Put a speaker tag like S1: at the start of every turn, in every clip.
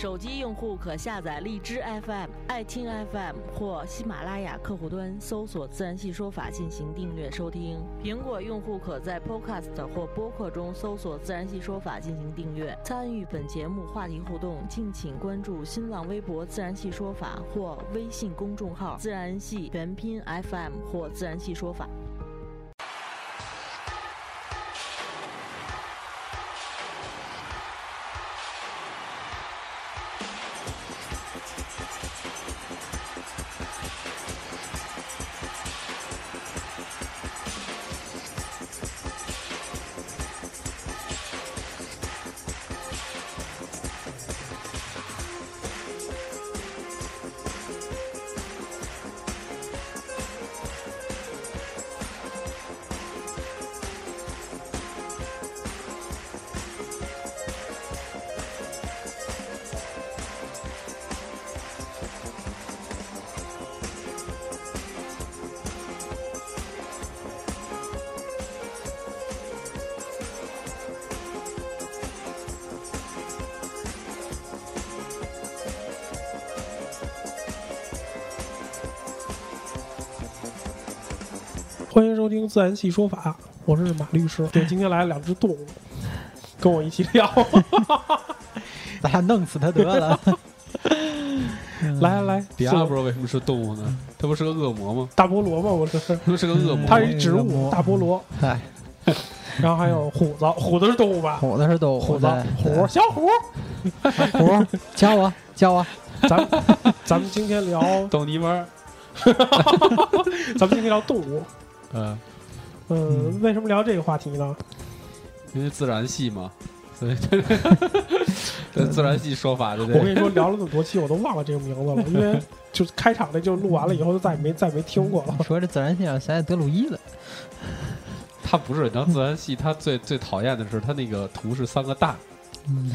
S1: 手机用户可下载荔枝 FM、爱听 FM 或喜马拉雅客户端，搜索“自然系说法”进行订阅收听。苹果用户可在 Podcast 或播客中搜索“自然系说法”进行订阅。参与本节目话题互动，敬请关注新浪微博“自然系说法”或微信公众号“自然系全拼 FM” 或“自然系说法”。
S2: 欢迎收听《自然系说法》，我是马律师。对，今天来了两只动物，跟我一起聊。
S3: 咱俩弄死他得了。
S2: 来来来，
S4: 迪亚不知道为什么是动物呢？它不是个恶魔吗？
S2: 大菠萝吗？我这是，
S4: 它是个恶魔。
S2: 它是一植物，大菠萝。
S3: 嗨，
S2: 然后还有虎子，虎子是动物吧？
S3: 虎子是动物，
S2: 虎子，虎，小虎。
S3: 虎，教我，教我。
S2: 咱咱们今天聊，
S4: 逗你玩儿。
S2: 咱们今天聊动物。
S4: 嗯，
S2: 嗯，为什么聊这个话题呢？
S4: 因为自然系嘛，所以 这自然系说法对不对？
S2: 我跟你说，聊了那么多期，我都忘了这个名字了，因为就是开场那就录完了以后，就再也没再也没听过了。
S3: 说这自然现象，想起德鲁伊了。
S4: 他不是，你知道自然系他最最讨厌的是他那个图是三个大，
S3: 嗯，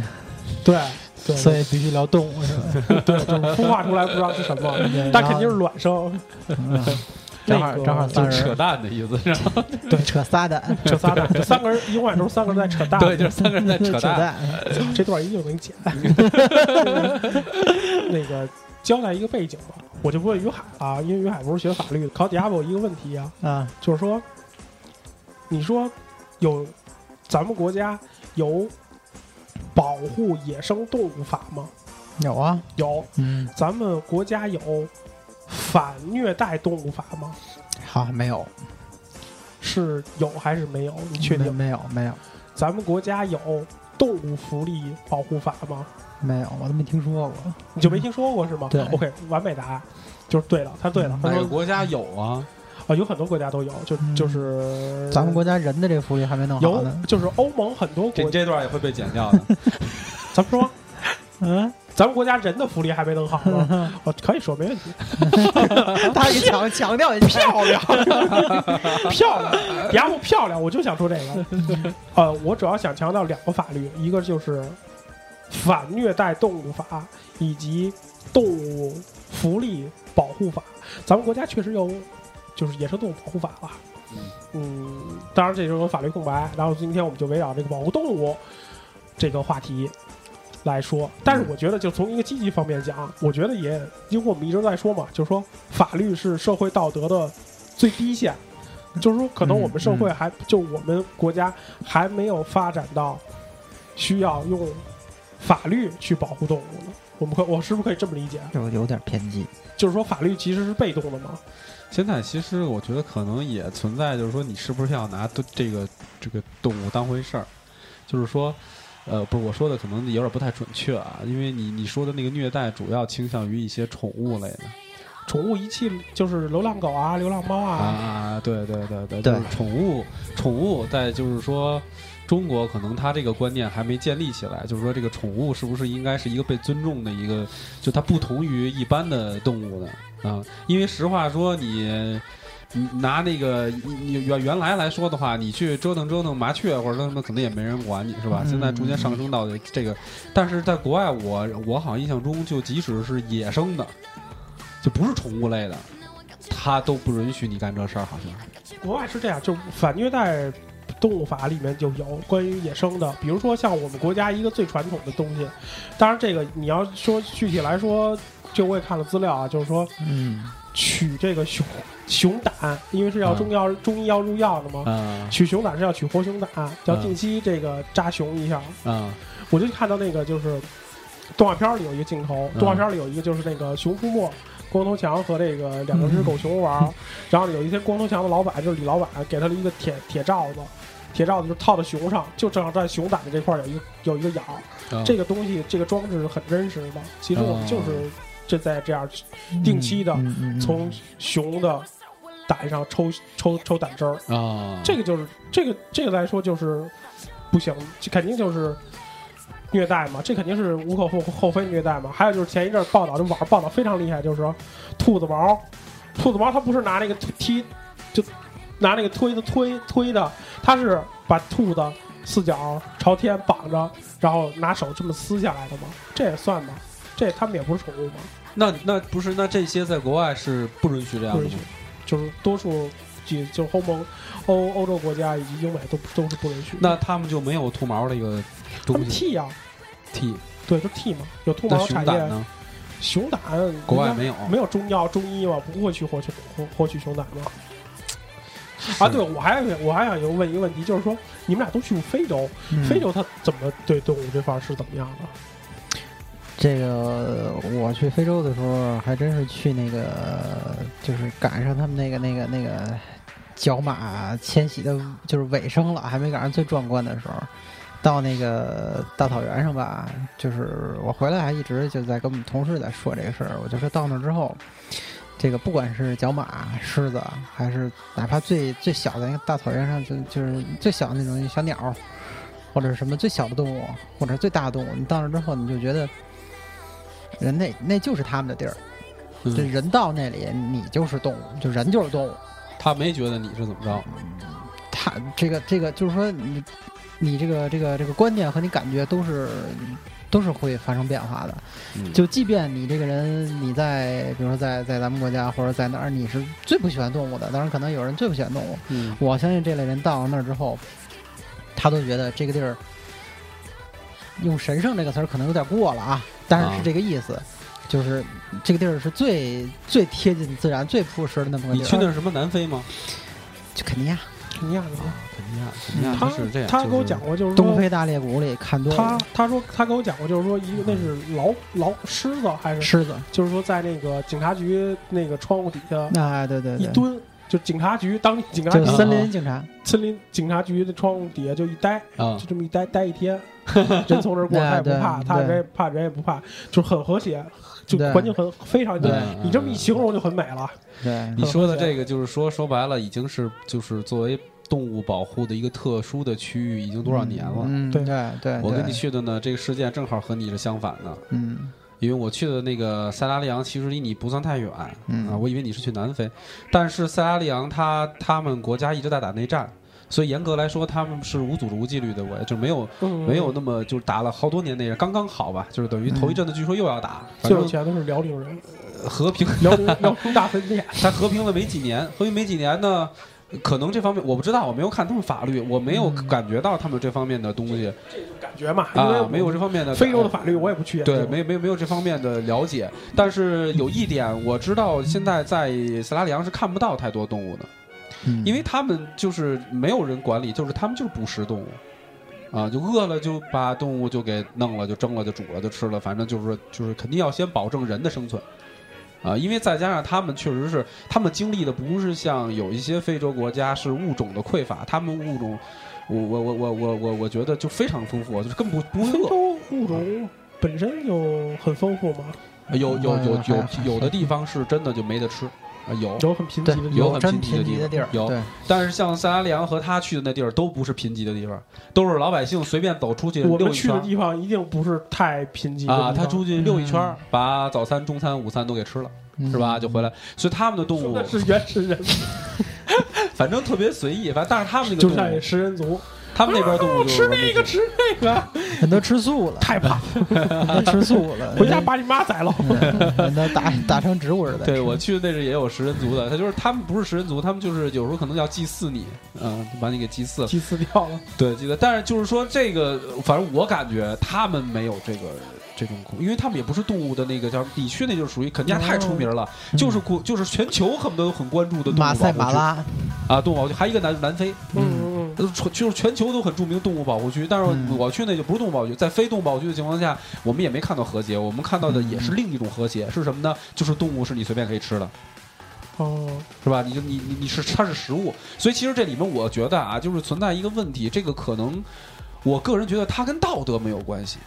S2: 对对，
S3: 所以必须聊动物是吧？
S2: 对，就是孵化出来不知道是什么，但肯定是卵生。
S3: 嗯正好正好
S4: 就是扯，淡的意思，是吧？
S3: 对，扯仨蛋，
S2: 扯仨蛋，这三个人永远都是三个人在扯淡。
S4: 对，就是三个人在扯
S3: 扯
S4: 淡。
S2: 这段一定能剪。那个交代一个背景吧，我就不问于海啊，因为于海不是学法律的，考底下我一个问题啊，
S3: 啊，
S2: 就是说，你说有咱们国家有保护野生动物法吗？
S3: 有啊，
S2: 有，
S3: 嗯，
S2: 咱们国家有反虐待动物法吗？
S3: 好，没有，
S2: 是有还是没有？你确定？
S3: 没有？没有，
S2: 咱们国家有动物福利保护法吗？
S3: 没有，我都没听说过。
S2: 你就没听说过是吗？
S3: 对
S2: ，OK，完美答案，就是对了，他对了，他
S4: 哪个国家有啊？
S2: 啊，有很多国家都有，就
S3: 嗯
S2: 就是
S3: 咱们国家人的这福利还没弄好
S2: 有
S3: 呢。，
S2: 就是欧盟很多
S4: 这
S2: 国，
S4: 这段也会被剪掉的。
S2: 咱们说？
S3: 嗯，
S2: 咱们国家人的福利还没弄好呢，我可以说没问题，
S3: 他一强强调一下，
S2: 漂亮，漂亮，丫不漂亮，我就想说这个。呃，我主要想强调两个法律，一个就是反虐待动物法以及动物福利保护法。咱们国家确实有，就是野生动物保护法了。嗯，当然这就是有法律空白。然后今天我们就围绕这个保护动物这个话题来说。但是我觉得，就从一个积极方面讲，我觉得也，因为我们一直在说嘛，就是说法律是社会道德的最低线，就是说可能我们社会还、就我们国家还没有发展到需要用法律去保护动物呢。我们可我是不是可以这么理解？
S3: 有有点偏激。
S2: 就是说法律其实是被动的嘛？
S4: 现在其实我觉得可能也存在，就是说你是不是要拿这个这个动物当回事儿？就是说，呃，不是我说的可能有点不太准确啊，因为你你说的那个虐待主要倾向于一些宠物类的
S2: 宠物遗弃就是流浪狗啊、流浪猫啊，
S4: 啊，对对对对，
S3: 对
S4: 就是宠物宠物在就是说，中国可能它这个观念还没建立起来，就是说这个宠物是不是应该是一个被尊重的一个，就它不同于一般的动物呢啊？因为实话说你。你拿那个你你原原来来说的话，你去折腾折腾麻雀或者什么，可能也没人管你是吧？
S3: 嗯
S4: 现在逐渐上升到这个，但是在国外我我好像印象中，就即使是野生的，就不是宠物类的，它都不允许你干这事儿，好像。
S2: 国外是这样，就反虐待动物法里面就有关于野生的，比如说像我们国家一个最传统的东西，当然这个你要说具体来说，就我也看了资料啊，就是说
S3: 嗯
S2: 取这个熊熊胆，因为是要
S4: 嗯
S2: 中药、中医要入药的嘛，
S4: 啊。
S2: 取熊胆是要取活熊胆，要
S4: 嗯
S2: 定期这个扎熊一下。
S4: 啊。
S2: 我就看到那个就是动画片里有一个镜头，
S4: 嗯
S2: 动画片里有一个就是那个《熊出没》，光头强和这个两个只狗熊玩儿，然后有一天光头强的老板就是李老板给他了一个铁铁罩子，铁罩子就套在熊上，就正好在熊胆的这块儿有一个有一个眼儿。
S4: 啊。
S2: 这个东西这个装置是很真实的，其实我们就是这在这样定期的从熊的胆上抽抽抽胆汁儿，
S4: 啊，
S2: 这个就是这个这个来说就是不行，这肯定就是虐待嘛，这肯定是无可厚厚非虐待嘛。还有就是前一阵儿报道，这网上报道非常厉害，就是说兔子毛，兔子毛它不是拿那个踢就拿那个推子推推的，它是把兔子四脚朝天绑着，然后拿手这么撕下来的吗？这也算吗？这他们也不是宠物吗？
S4: 那那不是那这些在国外是不允许这样的？
S2: 就是多数几就是欧盟、欧欧洲国家以及英美都都是不允许。
S4: 那他们就没有兔毛的一个东西
S2: 剃呀、
S4: 剃？
S2: 对，就剃嘛，有
S4: 兔
S2: 毛产业。
S4: 熊胆呢？
S2: 熊胆
S4: 国外没有
S2: 没有中药中医嘛，不会去获取获获取熊胆吗？啊，对，我还我还想问一个问题，就是说你们俩都去过非洲，
S3: 嗯
S2: 非洲它怎么对动物这块儿是怎么样的？
S3: 这个我去非洲的时候，还真是去那个，就是赶上他们那个那个那个角马迁徙的，就是尾声了，还没赶上最壮观的时候。到那个大草原上吧，就是我回来还一直就在跟我们同事在说这个事儿。我就说到那之后，这个不管是角马、狮子，还是哪怕最最小的那个大草原上，就就是最小的那种小鸟，或者是什么最小的动物，或者最大的动物，你到那之后，你就觉得人那那就是他们的地儿。
S4: 嗯
S3: 这人到那里，你就是动物，就人就是动物。
S4: 他没觉得你是怎么着？
S3: 他这个这个就是说你你这个这个这个观念和你感觉都是都是会发生变化的。
S4: 嗯
S3: 就即便你这个人你在比如说在在咱们国家或者在哪儿你是最不喜欢动物的，当然可能有人最不喜欢动物。
S4: 嗯
S3: 我相信这类人到了那儿之后，他都觉得这个地儿用神圣这个词儿可能有点过了啊，但是
S4: 啊
S3: 是这个意思。就是这个地儿是最最贴近自然、最朴实的那么个地儿。
S4: 你去那是什么南非吗？
S3: 去肯尼亚，
S2: 肯尼亚那边
S4: 肯尼亚，肯尼亚
S2: 他
S4: 是这样。
S2: 他
S4: 就是
S2: 跟我讲过，就是说
S3: 东非大裂谷里看多
S2: 他
S3: 了
S2: 他说他跟我讲过，就是说一个那是老老狮子还是
S3: 狮子，
S2: 就是说在那个警察局那个窗户底下
S3: 那对对对，
S2: 一蹲，就警察局当警察局
S3: 森林警察，
S2: 森林警察局的窗户底下就一待，
S4: 啊。
S2: 就这么一待待一天，人从这儿过他也不怕，他人也怕人也不怕，就是很和谐，就环境很非常
S3: 对。
S2: 你这么一形容就很美了。
S3: 对，
S4: 你说的这个就是说说白了，已经是就是作为动物保护的一个特殊的区域，已经多少年了？
S3: 嗯，
S2: 对。
S3: 对对，
S4: 我跟你去的呢，这个事件正好和你是相反的，
S3: 嗯
S4: 因为我去的那个塞拉利昂其实离你不算太远、
S3: 嗯。
S4: 啊，我以为你是去南非，但是塞拉利昂他他们国家一直在打内战，所以严格来说他们是无组织无纪律的，我就没有
S2: 嗯，
S4: 没有那么就是打了好多年内战，刚刚好吧，就是等于头一阵子据说又要打，反正
S2: 最有钱的是辽宁人，
S4: 和平
S2: 辽宁辽宁大分裂。
S4: 才和平了没几年，和平没几年呢，可能这方面我不知道，我没有看他们法律，我没有感觉到他们这方面的东西这
S2: 感觉嘛，因为
S4: 啊，没有这方面的
S2: 非洲的法律我也不去研究。
S4: 对，没没有没有这方面的了解。但是有一点我知道，现在在塞拉里昂是看不到太多动物的，
S3: 嗯，
S4: 因为他们就是没有人管理，就是他们就是捕食动物。啊，就饿了就把动物就给弄了，就蒸了，就煮了，就吃了，反正就是就是肯定要先保证人的生存，啊，因为再加上他们确实是他们经历的不是像有一些非洲国家是物种的匮乏，他们物种，我我我我我我我觉得就非常丰富，就是根本不不会饿。
S2: 非洲物种本身就很丰富嘛。
S4: 有有有有有的地方是真的就没得吃，啊有，
S2: 有很贫瘠的地方。
S4: 有很贫瘠的地
S3: 儿，
S4: 有，但是像塞拉利昂和他去的那地儿都不是贫瘠的地方，都是老百姓随便走出去溜一圈我
S2: 们去的地方一定不是太贫瘠的
S4: 啊，
S2: 地方
S4: 他出去溜一圈
S3: 嗯，
S4: 把早餐、中餐、午餐都给吃了，
S3: 嗯。
S4: 是吧？就回来，所以他们的动物
S2: 是原始人，
S4: 反正特别随意，反正但是他们那个动物
S2: 就像食人族，
S4: 他们那边动物
S2: 哦
S4: 就是
S2: 吃那个吃那个，
S3: 人都吃素了，
S2: 太胖，
S3: 吃素了，
S2: 回家把你妈宰了。
S3: 嗯人都打打成植物似的。
S4: 对我去的那是也有食人族的，他就是他们不是食人族，他们就是有时候可能要祭祀你，嗯，把你给祭祀了。
S2: 祭祀掉了，
S4: 对，记得。但是就是说这个，反正我感觉他们没有这个这种恐，因为他们也不是动物的那个叫地区那就属于肯尼亚太出名了，
S3: 嗯。
S4: 就是国就是全球恨不得都很关注的动物
S3: 马赛马拉，
S4: 啊，动物保护区还有一个南南非，
S2: 嗯
S4: 就是全球都很著名的动物保护区，但是
S3: 嗯
S4: 我去那就不是动物保护区，在非动物保护区的情况下，我们也没看到和谐，我们看到的也是另一种和谐，是什么呢？就是动物是你随便可以吃的。
S2: 哦，
S4: 是吧？你就你你你是它是食物，所以其实这里面我觉得啊，就是存在一个问题，这个可能我个人觉得它跟道德没有关系，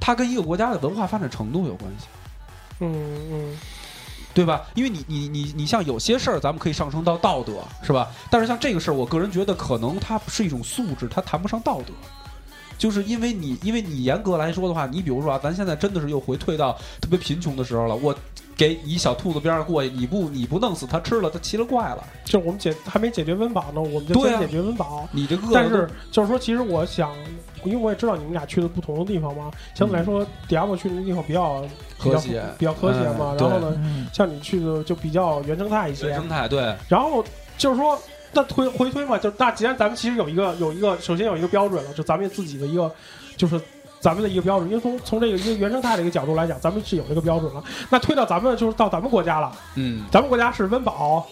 S4: 它跟一个国家的文化发展程度有关系，
S2: 嗯嗯，
S4: 对吧？因为你你你你像有些事儿咱们可以上升到道德，是吧？但是像这个事儿，我个人觉得可能它是一种素质，它谈不上道德。就是因为你，因为你严格来说的话，你比如说啊，咱现在真的是又回退到特别贫穷的时候了。我给你小兔子边上过去，你不你不弄死它吃了，它奇了怪了。
S2: 就是我们解还没解决温饱呢，我们就先解决温饱。
S4: 你这饿了
S2: 但是就是说，其实我想，因为我也知道你们俩去的不同的地方嘛，相对来说，迪亚波去的地方比较比较
S4: 和谐
S2: 比较和谐嘛。
S4: 嗯
S2: 然后呢，
S3: 嗯，
S2: 像你去的就比较原生态一些
S4: 原。生态对，
S2: 然后就是说，那推回推嘛，就那既然咱们其实有一个有一个，首先有一个标准了，就咱们自己的一个，就是咱们的一个标准。因为从从这个一个原生态的一个角度来讲，咱们是有这个标准了。那推到咱们就是到咱们国家了，
S4: 嗯，
S2: 咱们国家是温饱，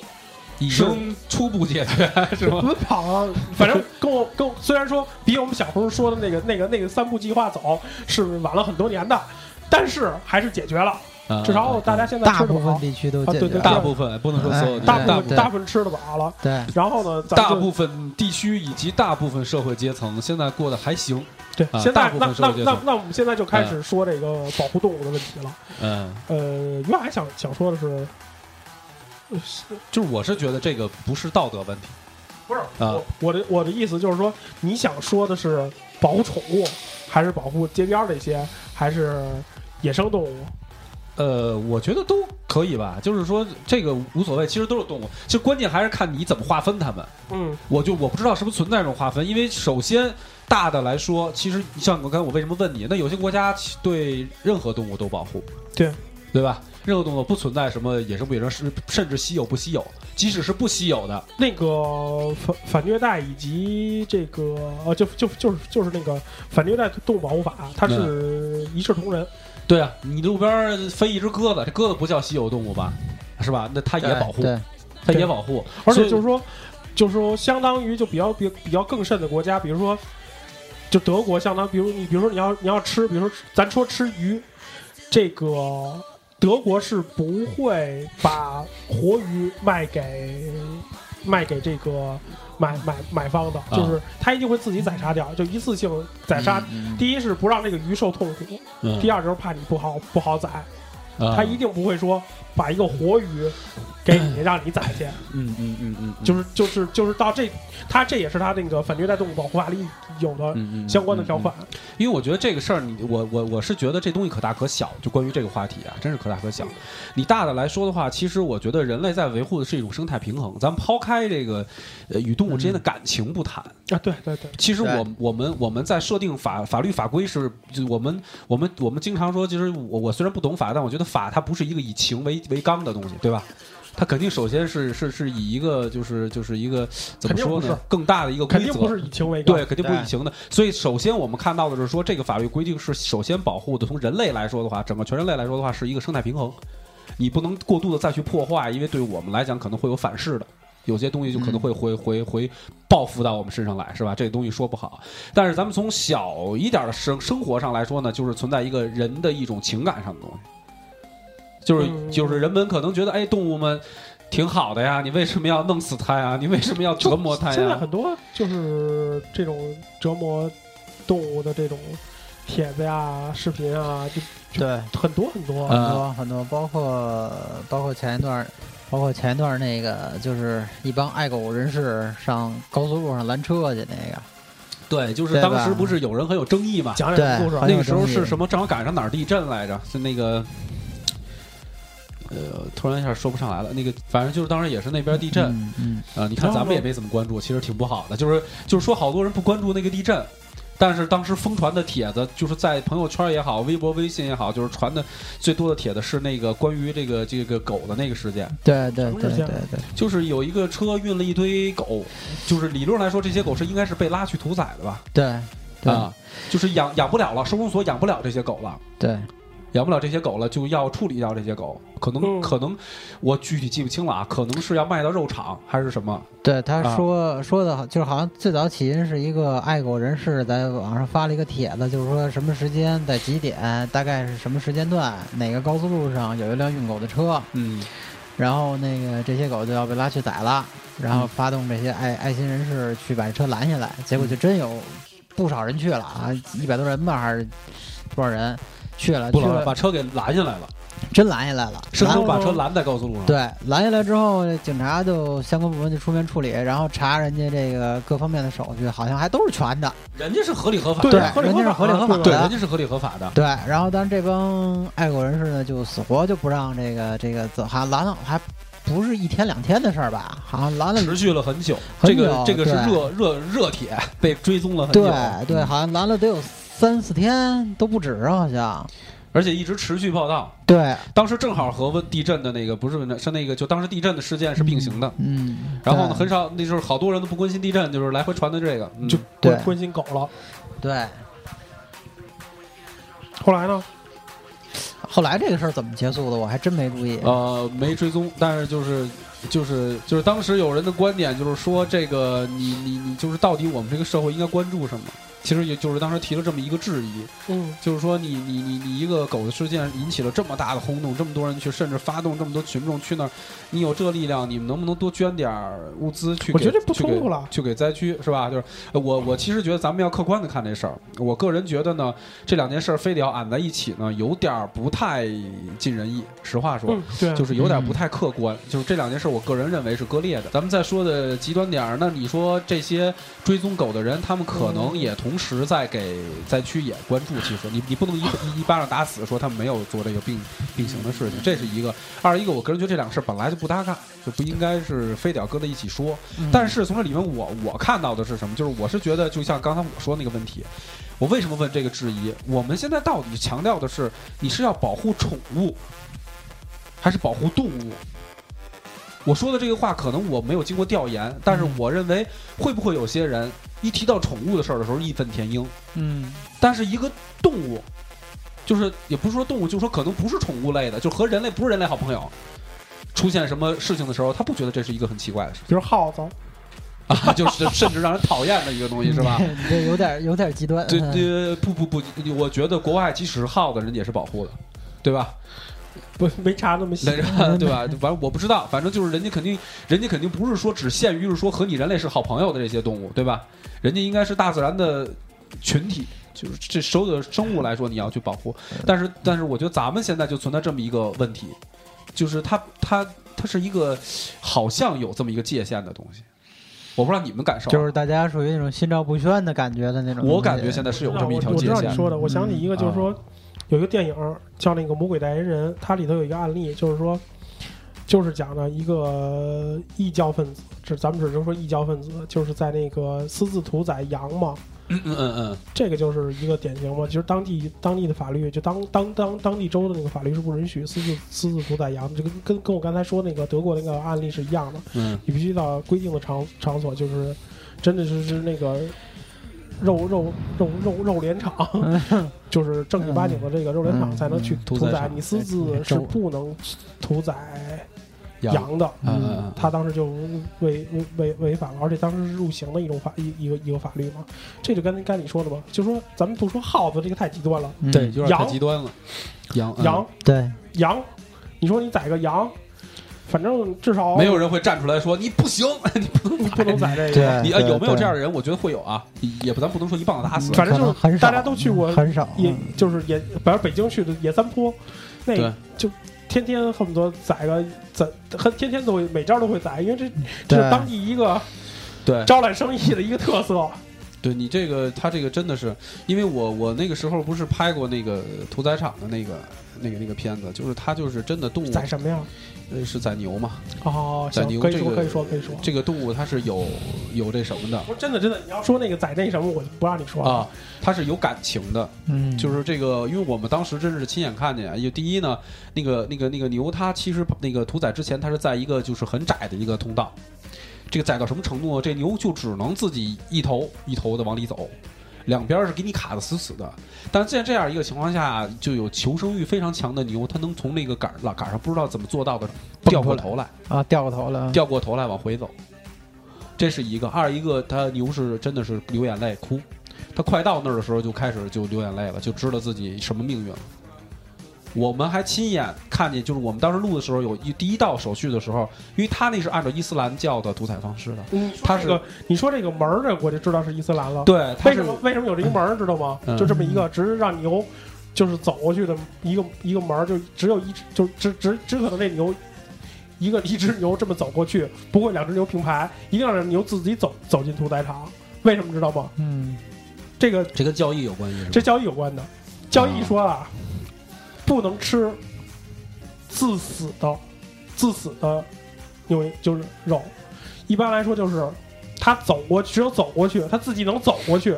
S4: 已经初步解决是吗？
S2: 温饱啊，反正跟我跟我虽然说比我们小时候说的那个那个那个三步计划走是晚了很多年的，但是还是解决了，至少大家现在
S3: 大
S2: 吃得饱，
S3: 部分地区都
S2: 啊对对
S3: 解决了。
S4: 大部分不能说所有
S2: 大部
S4: 大部分
S2: 分大部分吃得饱了。
S3: 对，
S2: 然后呢，
S4: 大部分地区以及大部分社会阶层现在过得还行。
S2: 对，
S4: 啊
S2: 现在那那那那我们现在就开始说这个保护动物的问题了。
S4: 嗯，
S2: 呃，原来想想说的是
S4: 就是我是觉得这个不是道德问题。
S2: 不是
S4: 啊
S2: 我我的我的意思就是说，你想说的是保护宠物，还是保护街边儿这些，还是野生动物？
S4: 呃，我觉得都可以吧，就是说这个无所谓，其实都是动物，其实关键还是看你怎么划分它们。
S2: 嗯
S4: 我就我不知道是不是存在这种划分，因为首先大的来说，其实像我刚才我为什么问你，那有些国家对任何动物都保护，
S2: 对
S4: 对吧？任何动物不存在什么野生不野生，是甚至稀有不稀有，即使是不稀有的，
S2: 那个反反虐待以及这个呃，就就就是就是那个反虐待动物保护法，它是一视同仁。
S4: 对啊，你路边飞一只鸽子，这鸽子不叫稀有动物吧？是吧？那它也保护，它也保护，
S2: 而且就是说，就是说，相当于就比较比比较更甚的国家，比如说，就德国，相当，比如你，比如说你要你要吃，比如说咱说吃鱼，这个德国是不会把活鱼卖给卖给这个买买买方的，就是他一定会自己宰杀掉，就一次性宰杀。
S4: 嗯
S2: 第一是不让这个鱼受痛苦，
S4: 嗯。
S2: 第二就是怕你不好不好宰，
S4: 啊。
S2: 他一定不会说把一个活鱼给你让你宰去。
S4: 嗯嗯嗯嗯，
S2: 就是就是就是到这，他这也是他那个反虐待动物保护法里有的相关的条款。
S4: 因为我觉得这个事儿，你我我我是觉得这东西可大可小，就关于这个话题啊，真是可大可小。你大的来说的话，其实我觉得人类在维护的是一种生态平衡。咱们抛开这个呃与动物之间的感情不谈，
S2: 啊，对对对，
S4: 其实我我们我们在设定法法律法规是，就我们我们我们经常说，其实我我虽然不懂法，但我觉得法它不是一个以情为为纲的东西，对吧？它肯定首先是是是以一个就是就是一个怎么说呢？更大的一个规则，
S2: 肯定不是以情为纲。
S4: 对，肯定不是以情的。所以，首先我们看到的是说，这个法律规定是首先保护的，从人类来说的话，整个全人类来说的话，是一个生态平衡。你不能过度的再去破坏，因为对我们来讲可能会有反噬的，有些东西就可能会回回回报复到我们身上来，是吧？这个东西说不好。但是咱们从小一点的生生活上来说呢，就是存在一个人的一种情感上的东西，就是
S2: 嗯
S4: 就是人们可能觉得，哎，动物们。挺好的呀，你为什么要弄死它呀？你为什么要折磨它呀？
S2: 现在很多就是这种折磨动物的这种帖子呀、视频啊，就
S3: 对，
S2: 很多很多。
S4: 嗯
S3: 很多很多，包括包括前一段儿，包括前一段那个，就是一帮爱狗人士上高速路上拦车去那个，
S4: 对，就是当时不是有人很有争议嘛？
S2: 讲
S3: 对
S2: 讲故事
S4: 那个时候是什么？正好赶上哪儿地震来着？是那个，呃，突然一下说不上来了。那个反正就是当时也是那边地震
S3: 嗯嗯，
S4: 啊、你看咱们也没怎么关注，其实挺不好的。就是就是说，好多人不关注那个地震。但是当时疯传的帖子，就是在朋友圈也好，微博、微信也好，就是传的最多的帖子是那个关于这个这个狗的那个事件，
S3: 对对对对对，
S4: 就是有一个车运了一堆狗，就是理论来说，这些狗是应该是被拉去屠宰的吧？
S3: 对对
S4: 啊，就是养养不了了，收容所养不了这些狗了。
S3: 对，
S4: 养不了这些狗了，就要处理掉这些狗。可能、
S2: 嗯。
S4: 可能，我具体记不清了啊，可能是要卖到肉场还是什么？
S3: 对，他
S4: 啊。
S3: 说、说的就是好像最早起因是一个爱狗人士在网上发了一个帖子，就是说什么时间在几点，大概是什么时间段，哪个高速路上有一辆运狗的车，
S4: 嗯，
S3: 然后那个这些狗就要被拉去宰了，然后
S4: 嗯。
S3: 发动这些爱爱心人士去把车拦下来，结果就真有不少人去了啊，一百多人吧，还是多少人去了？去了
S4: 把车给拦下来了，
S3: 真拦下来了，
S4: 生生把车拦在高速路上。，
S3: 对，拦下来之后，警察就相关部门就出面处理，然后查人家这个各方面的手续，好像还都是全的。
S4: 人家是合理合法
S2: 对
S4: 的，
S3: 对人家是合理合法
S4: 的，
S2: 对
S4: 人家是合理合法的。
S3: 对，然后但是这帮爱国人士呢，就死活就不让这个这个走，好像拦了还不是一天两天的事儿吧？好像拦了
S4: 持续了很久，
S3: 很
S4: 这个这个是热热热铁，被追踪了很久，
S3: 对对，好像拦了得有三四天都不止啊，好像
S4: 而且一直持续报道。
S3: 对
S4: 当时正好和问地震的那个不是是那个，就当时地震的事件是并行的。
S3: 嗯，
S4: 然后呢，很少，那就是好多人都不关心地震，就是来回传的这个，嗯
S2: 就
S3: 对
S2: 关关心狗了。
S3: 对。
S2: 后来呢？
S3: 后来这个事儿怎么结束的，我还真没注意。
S4: 呃，没追踪，但是就是就是就是当时有人的观点就是说，这个你你你就是到底我们这个社会应该关注什么？其实也就是当时提了这么一个质疑，
S2: 嗯，
S4: 就是说你你你你一个狗的事件引起了这么大的轰动，这么多人去，甚至发动这么多群众去那儿，你有这力量，你们能不能多捐点儿物资去给？
S2: 我觉得这不冲突了
S4: 去给灾区是吧？就是呃我我其实觉得咱们要客观的看这事儿，我个人觉得呢，这两件事儿非得要按在一起呢，有点儿不太尽人意。实话说，
S2: 嗯，对，
S4: 就是有点不太客观，就是这两件事，我个人认为是割裂的。咱们再说的极端点儿，那你说这些追踪狗的人，他们可能也同时在给灾区也关注。其实你你不能一一一巴掌打死，说他们没有做这个并并行的事情，这是一个。二一个，我个人觉得这两个事本来就不搭嘎，就不应该是非得要搁在一起说。
S3: 嗯
S4: 但是从这里面我我看到的是什么？就是我是觉得，就像刚才我说那个问题，我为什么问这个质疑？我们现在到底强调的是你是要保护宠物，还是保护动物？我说的这个话可能我没有经过调研，但是我认为会不会有些人一提到宠物的事儿的时候义愤填膺，
S3: 嗯
S4: 但是一个动物，就是也不是说动物，就是说可能不是宠物类的，就和人类不是人类好朋友，出现什么事情的时候，他不觉得这是一个很奇怪的事
S2: 比如耗子，
S4: 啊，就是甚至让人讨厌的一个东西，是吧？
S3: 你这有点有点极端。
S4: 对
S3: 嗯
S4: 对，不不不，我觉得国外即使是耗子，人家也是保护的，对吧？
S2: 不没查那么细。
S4: 对吧？反正我不知道，反正就是人家肯定，人家肯定不是说只限于是说和你人类是好朋友的这些动物，对吧？人家应该是大自然的群体，就是这所有的生物来说，你要去保护。但是，但是我觉得咱们现在就存在这么一个问题，就是它它它是一个好像有这么一个界限的东西，我不知道你们感受啊，
S3: 就是大家属于那种心照不宣的感觉的那种。
S4: 我感觉现在是有这么一条
S2: 我知
S4: 界限我知。
S2: 道你说的，我想起一个，
S4: 嗯
S2: 就是说有一个电影叫那个《魔鬼代言人》，它里头有一个案例，就是说，就是讲的一个异教分子，这咱们只能说异教分子，就是在那个私自屠宰羊嘛，
S4: 嗯嗯嗯。嗯，
S2: 这个就是一个典型嘛，就是当地当地的法律，就当当当当地州的那个法律是不允许私自私自屠宰羊，这个跟跟我刚才说那个德国那个案例是一样的，
S4: 嗯。
S2: 你必须到规定的场场所，就是真的是是那个肉肉肉肉肉联厂，就是正经八经的这个肉联厂
S3: 嗯
S2: 才能去
S4: 嗯屠宰
S2: 你私自是不能屠宰羊的。他当时就违违违违反了，而且当时是入刑的一种法一一个一个法律嘛，这就跟该你说的嘛，就说咱们不说耗子这个太极端了，
S3: 嗯
S4: 对，有点太
S2: 羊
S4: 极端了。羊嗯
S2: 羊
S3: 对
S2: 羊，你说你宰个羊，反正至少
S4: 没有人会站出来说你不行，你不能
S2: 你不能宰这个，
S4: 你啊有没有这样的人？我觉得会有啊，也不咱不能说一棒子打死。
S2: 反正就是大家都去过
S3: 很少，
S2: 也就是也，反正北京去的野三坡，那
S4: 对。
S2: 就天天恨不得宰个宰，恨天天都会每家都会宰，因为这这是当地一个
S4: 对。
S2: 招揽生意的一个特色。
S4: 对你这个，他这个真的是，因为我我那个时候不是拍过那个屠宰场的那个那个那个片子，就是他就是真的动物
S2: 宰什么呀？
S4: 呃是宰牛嘛，
S2: 哦，
S4: 宰
S2: 牛，可以说，
S4: 牛这个
S2: 可以说，可以说。
S4: 这个动物它是有有这什么的
S2: 不是真的，真的，你要说那个宰那什么，我就不让你说
S4: 啊。，它是有感情的，
S3: 嗯，
S4: 就是这个，因为我们当时真是亲眼看见啊。因为第一呢，那个那个那个牛，它其实那个屠宰之前，它是在一个就是很窄的一个通道。这个窄到什么程度呢？这牛就只能自己一头一头的往里走，两边是给你卡的死死的。但是在这样一个情况下，就有求生欲非常强的牛，它能从那个杆儿杆上不知道怎么做到的掉过头来，
S3: 啊掉过头来，
S4: 掉过头来往回走。这是一个，二一个它牛是真的是流眼泪哭，它快到那儿的时候就开始就流眼泪了，就知道自己什么命运了。我们还亲眼看见，就是我们当时录的时候，有一第一道手续的时候，因为他那是按照伊斯兰教的屠宰方式的，
S2: 你说
S4: 它是
S2: 这个，你说这个门儿这，我就知道是伊斯兰了。
S4: 对，
S2: 为什么为什么有这个门儿，知道吗？
S4: 嗯
S2: 就这么一个，只是让牛就是走过去的一个一个门儿，就只有一只，就只只只可能这牛一个一只牛这么走过去，不会两只牛并排，一定要让牛自己走走进屠宰场。为什么知道吗？
S3: 嗯
S2: 这个
S4: 这跟教义有关系是？
S2: 这教义有关的，教义说啊，不能吃自死的自死的牛就是肉，一般来说就是他走过只有走过去，他自己能走过去，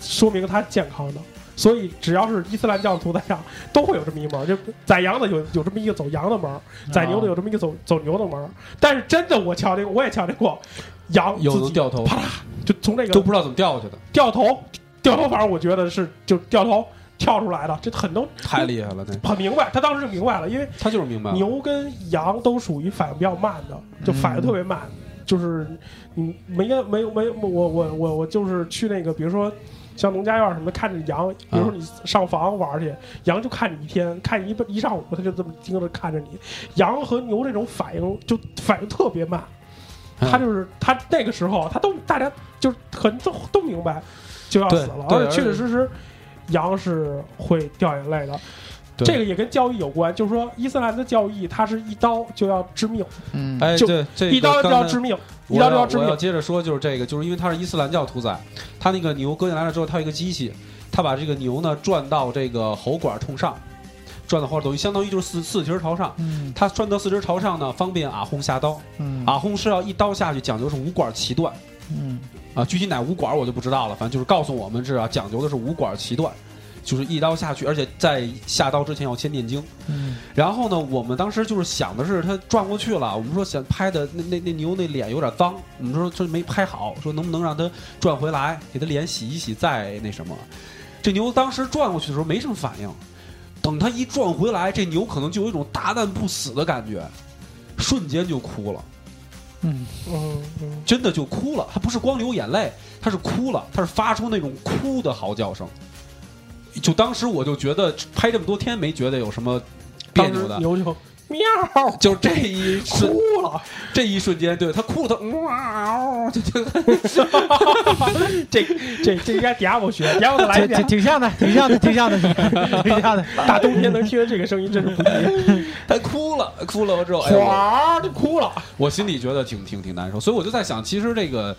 S2: 说明他健康的。所以只要是伊斯兰教徒在上，都会有这么一门儿，就宰羊的有有这么一个走羊的门儿，宰牛的有这么一个走走牛的门儿。但是真的我瞧见过，我也瞧见过，羊
S4: 有
S2: 自己
S4: 掉头，
S2: 啪啦就从这个
S4: 都不知道怎么掉下去的，
S2: 掉头，掉头，反正我觉得是就掉头跳出来的，这很都
S4: 太厉害了，那
S2: 很明白。他当时就明白了，因为
S4: 他就是明白了。
S2: 牛跟羊都属于反应比较慢的，就反应特别慢，就是你没没没我我我我就是去那个，比如说。像农家院什么的，看着羊，比如说你上房玩去，羊就看你一天，看你一一上午，它就这么盯着看着你。羊和牛这种反应就反应特别慢，
S4: 嗯
S2: 他就是他那个时候，他都大家就是很都都明白就要死了，而且确确实实羊是会掉眼泪的。这个也跟教义有关，就是说伊斯兰的教义，它是一刀就要致命，
S3: 嗯
S4: 哎，
S2: 就
S4: 对，这个
S2: 一刀就要致命，一
S4: 我要
S2: 刀就要致命
S4: 我要。接着说，就是这个，就是因为它是伊斯兰教屠宰，它那个牛割下来了之后，它有一个机器，它把这个牛呢转到这个喉管冲上，转到喉管等于相当于就是四四蹄儿朝上。
S3: 嗯
S4: 它转到四蹄朝上呢，方便阿訇下刀。
S3: 嗯
S4: 阿訇是要一刀下去，讲究是五管齐断
S3: 嗯
S4: 啊，具体哪五管我就不知道了，反正就是告诉我们是啊，讲究的是五管齐断。就是一刀下去，而且在下刀之前要先念经。
S3: 嗯
S4: 然后呢，我们当时就是想的是他转过去了，我们说想拍的那那那牛那脸有点脏，我们说这没拍好，说能不能让他转回来，给他脸洗一洗再那什么。这牛当时转过去的时候没什么反应，等他一转回来，这牛可能就有一种大难不死的感觉，瞬间就哭了，
S3: 嗯
S4: 真的就哭了。他不是光流眼泪，他是哭了，他是发出那种哭的嚎叫声。就当时我就觉得拍这么多天没觉得有什么别扭的，
S2: 喵
S4: 就这一 瞬
S2: 哭了，
S4: 这一瞬间，对他哭了，他哇，就就
S2: 这这这应该迪亚波学，迪亚波来一
S3: 挺挺
S2: 遍。
S3: 挺像的，挺像的，挺像的，挺像的。
S2: 大冬天能听到这个声音，真是不易。
S4: 他哭了，哭了之后，哎呦，我
S2: 哗就哭了。
S4: 我心里觉得挺挺挺难受，所以我就在想，其实这个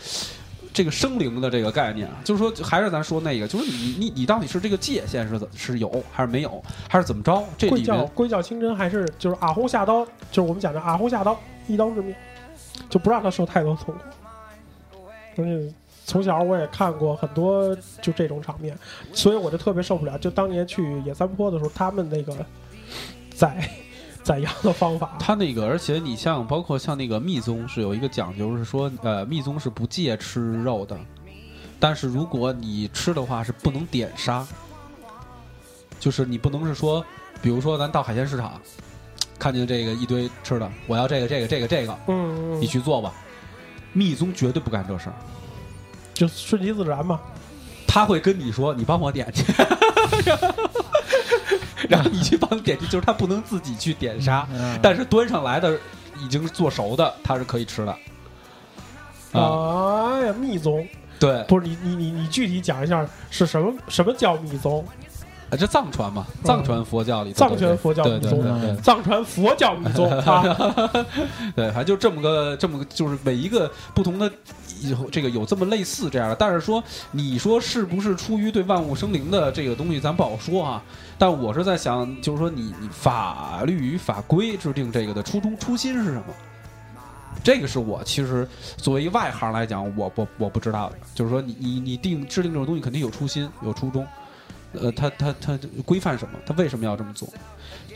S4: 这个生灵的这个概念啊，就是说，还是咱说那个，就是你你你到底是这个界限是怎是有还是没有，还是怎么着？这
S2: 贵教
S4: 里面
S2: 贵教清真还是就是阿訇下刀，就是我们讲的阿訇下刀，一刀致命，就不让他受太多痛苦。而且从小我也看过很多就这种场面，所以我就特别受不了。就当年去野三坡的时候，他们那个在宰羊的方法，
S4: 他那个，而且你像包括像那个密宗是有一个讲究，是说呃密宗是不戒吃肉的，但是如果你吃的话是不能点杀，就是你不能是说，比如说咱到海鲜市场，看见这个一堆吃的，我要这个这个这个这个，
S2: 嗯，
S4: 你去做吧。密宗绝对不干这事儿，
S2: 就顺其自然嘛。
S4: 他会跟你说你帮我点去，然后你去帮他点击，就是他不能自己去点杀。
S3: 嗯
S4: 但是端上来的已经做熟的，他是可以吃的。啊，
S2: 哎呀，密宗
S4: 对，
S2: 不是你你你你具体讲一下是什么什么叫密宗？
S4: 啊这藏传嘛，藏传佛教里头，
S2: 藏传佛教
S4: 对
S2: 密宗
S4: 对对对
S2: 藏传佛教密宗 啊，
S4: 对，反正就这么个这么个，就是每一个不同的。以后这个有这么类似这样的，但是说你说是不是出于对万物生灵的这个东西，咱不好说啊。但我是在想，就是说你你法律与法规制定这个的初衷初心是什么？这个是我其实作为一外行来讲，我我我不知道的。就是说你你你定制定这种东西肯定有初心有初衷，呃，它它它规范什么？它为什么要这么做？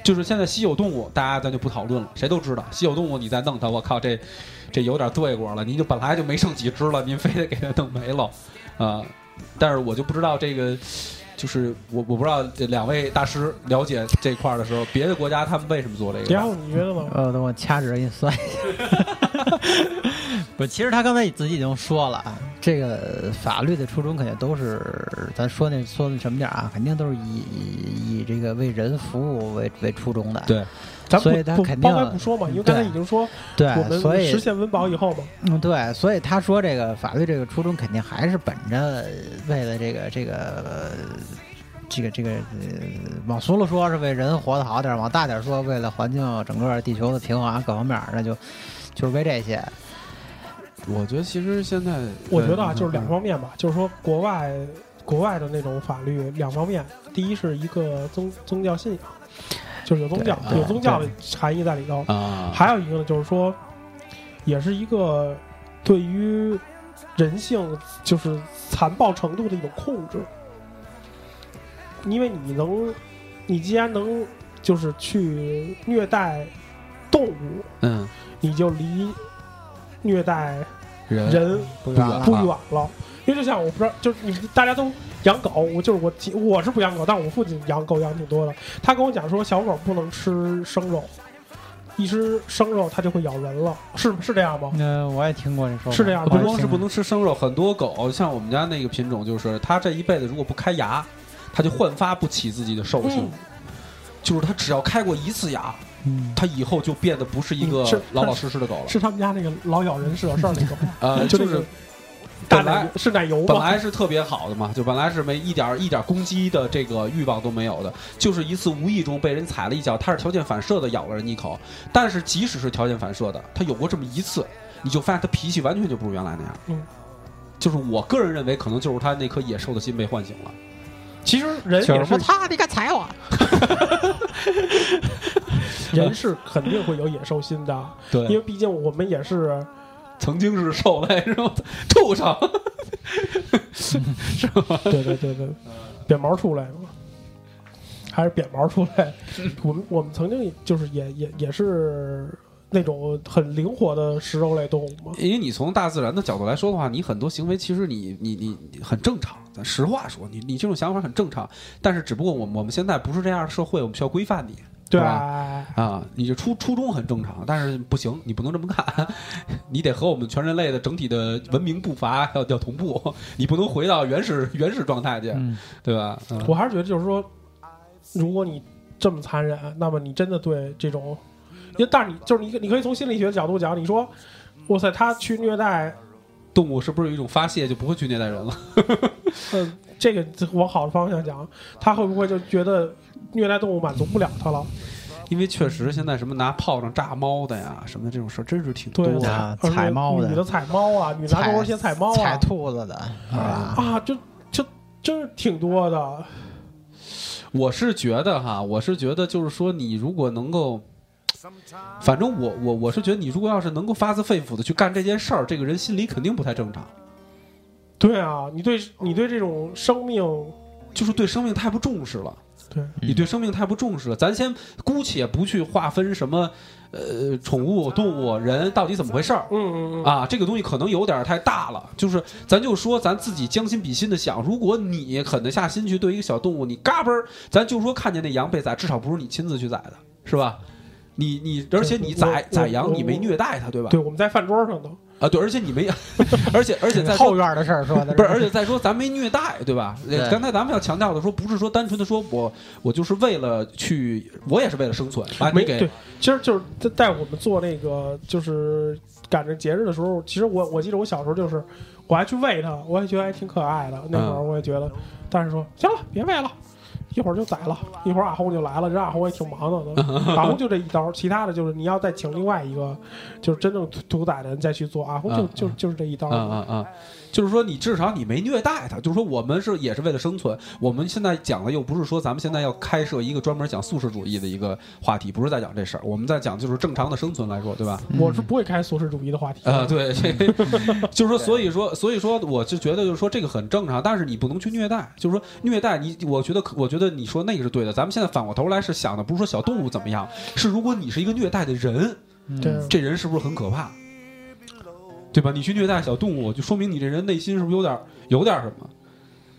S4: 就是现在稀有动物，大家咱就不讨论了，谁都知道稀有动物你再弄它，我靠这这有点罪过了。您就本来就没剩几只了，您非得给它弄没了，啊、但是我就不知道这个。就是我我不知道这两位大师了解这块儿的时候，别的国家他们为什么做这个？
S2: 然后你觉得吗？
S3: 呃，等我掐指给你算一下。不，其实他刚才自己已经说了啊，这个法律的初衷肯定都是，咱说那说那什么点儿啊，肯定都是以以以这个为人服务为为初衷的。
S4: 对
S2: 咱不
S3: 所以他
S2: 不
S3: 肯定
S2: 不说嘛，因为刚才已经说我
S3: 对，所以
S2: 们实现温饱以后嘛，
S3: 嗯，对，所以他说这个法律这个初衷肯定还是本着为了这个这个呃这个这个呃，往俗了说是为人活得好点儿，往大点儿说为了环境整个地球的平衡啊各方面儿，那就就是为这些。
S4: 我觉得其实现在，
S2: 我觉得啊，
S4: 嗯
S2: 就是两方面吧，就是说国外国外的那种法律两方面，第一是一个宗宗教信仰，就是有宗教有宗教的含义在里头，
S4: 啊，
S2: 还有一个呢，就是说，也是一个对于人性就是残暴程度的一种控制，因为你能，你既然能就是去虐待动物，
S4: 嗯，
S2: 你就离虐待
S4: 人
S2: 人
S3: 不
S4: 远了
S2: 不远了。因为就像我不知道，就是你们大家都养狗，我就是我我是不养狗，但我父亲养狗养挺多的。他跟我讲说，小狗不能吃生肉，一吃生肉它就会咬人了，是是这样吗？
S3: 嗯、我也听过这说法，
S2: 是这样的
S4: 不光是不能吃生肉，很多狗像我们家那个品种，就是它这一辈子如果不开牙，它就焕发不起自己的兽性。
S2: 嗯
S4: 就是它只要开过一次牙，
S3: 嗯，
S4: 它以后就变得不是一个老老实实的狗了。
S2: 是他们家那个老咬人是有事儿那种，
S4: 呃，
S2: 就
S4: 是本来
S2: 是奶油
S4: 本？来是特别好的嘛，就本来是没一点一点攻击的这个欲望都没有的，就是一次无意中被人踩了一脚，它是条件反射的咬了人一口。但是即使是条件反射的，它有过这么一次，你就发现它脾气完全就不是原来那样。
S2: 嗯，
S4: 就是我个人认为，可能就是他那颗野兽的心被唤醒了。
S2: 其实人也是
S3: 就是说他你敢踩我？
S2: 人是肯定会有野兽心的，
S4: 对
S2: 因为毕竟我们也是
S4: 曾经是兽类，是吧？畜生。
S2: 对对对对，扁毛出来嘛，还是扁毛出来。我们我们曾经就是也也也是那种很灵活的食肉类动物吗。
S4: 因为你从大自然的角度来说的话，你很多行为其实你你你你很正常。咱实话说，你你这种想法很正常，但是只不过我们我们现在不是这样的社会，我们需要规范你。
S2: 对吧？
S4: 啊，你这初初衷很正常，但是不行，你不能这么干，你得和我们全人类的整体的文明步伐要要同步，你不能回到原始 原始状态去，
S3: 嗯，
S4: 对吧？嗯
S2: 我还是觉得就是说，如果你这么残忍，那么你真的对这种，因为但是你就是你你可以从心理学的角度讲，你说，哇塞，他去虐待，
S4: 动物是不是有一种发泄，就不会去虐待人了？
S2: 呃，这个往好的方向讲，他会不会就觉得虐待动物满足不了他了？
S4: 因为确实现在什么拿炮仗炸猫的呀，什么这种事儿真是挺多的。
S3: 啊踩猫的
S2: 女的踩猫啊，女拿高跟鞋踩猫
S3: 踩
S2: 啊，
S3: 兔子的，是吧？
S2: 啊，就就真是挺多的。
S4: 我是觉得哈，我是觉得就是说，你如果能够，反正我我我是觉得，你如果要是能够发自肺腑的去干这件事儿，这个人心里肯定不太正常，
S2: 对啊，你对你对这种生命，
S4: 就是对生命太不重视了。
S2: 对，
S4: 你对生命太不重视了。咱先姑且不去划分什么，呃，宠物、动物、人到底怎么回事儿
S2: 嗯嗯嗯，
S4: 啊？这个东西可能有点儿太大了。就是咱就说咱自己将心比心的想，如果你狠得下心去对一个小动物，你嘎嘣儿，咱就说看见那羊被宰，至少不是你亲自去宰的，是吧？你你，而且你宰宰羊，你没虐待它，对吧？
S2: 对，我们在饭桌上都，
S4: 啊，对，而且你没，而且而且在
S3: 后院的事儿说的
S4: 不是，而且再说咱没虐待，对吧？
S3: 对
S4: 刚才咱们要强调的说，不是说单纯的说我我就是为了去，我也是为了生存，把你给
S2: 没对，其实就是在在我们做那个就是赶着节日的时候，其实我我记得我小时候就是我还去喂它，我也觉得还挺可爱的。那会儿
S4: 嗯
S2: 我也觉得，但是说行了，别喂了，一会儿就宰了，一会儿阿红就来了，这阿红也挺忙的，阿红就这一刀，其他的就是你要再请另外一个就是真正屠屠宰的人再去做，阿红就
S4: 嗯
S2: 就就是这一刀。
S4: 就是说你至少你没虐待他，就是说我们是也是为了生存。我们现在讲的又不是说咱们现在要开设一个专门讲素食主义的一个话题，不是在讲这事儿，我们在讲就是正常的生存来说，对吧？
S2: 我是不会开素食主义的话题的。
S4: 呃，对，就是说，所以说，所以说，我就觉得就是说这个很正常，但是你不能去虐待，就是说虐待你，我觉得，我觉得你说那个是对的。咱们现在反过头来是想的，不是说小动物怎么样，是如果你是一个虐待的人，
S2: 对，
S4: 这人是不是很可怕？对吧？你去虐待小动物，就说明你这人内心是不是有点有点什么？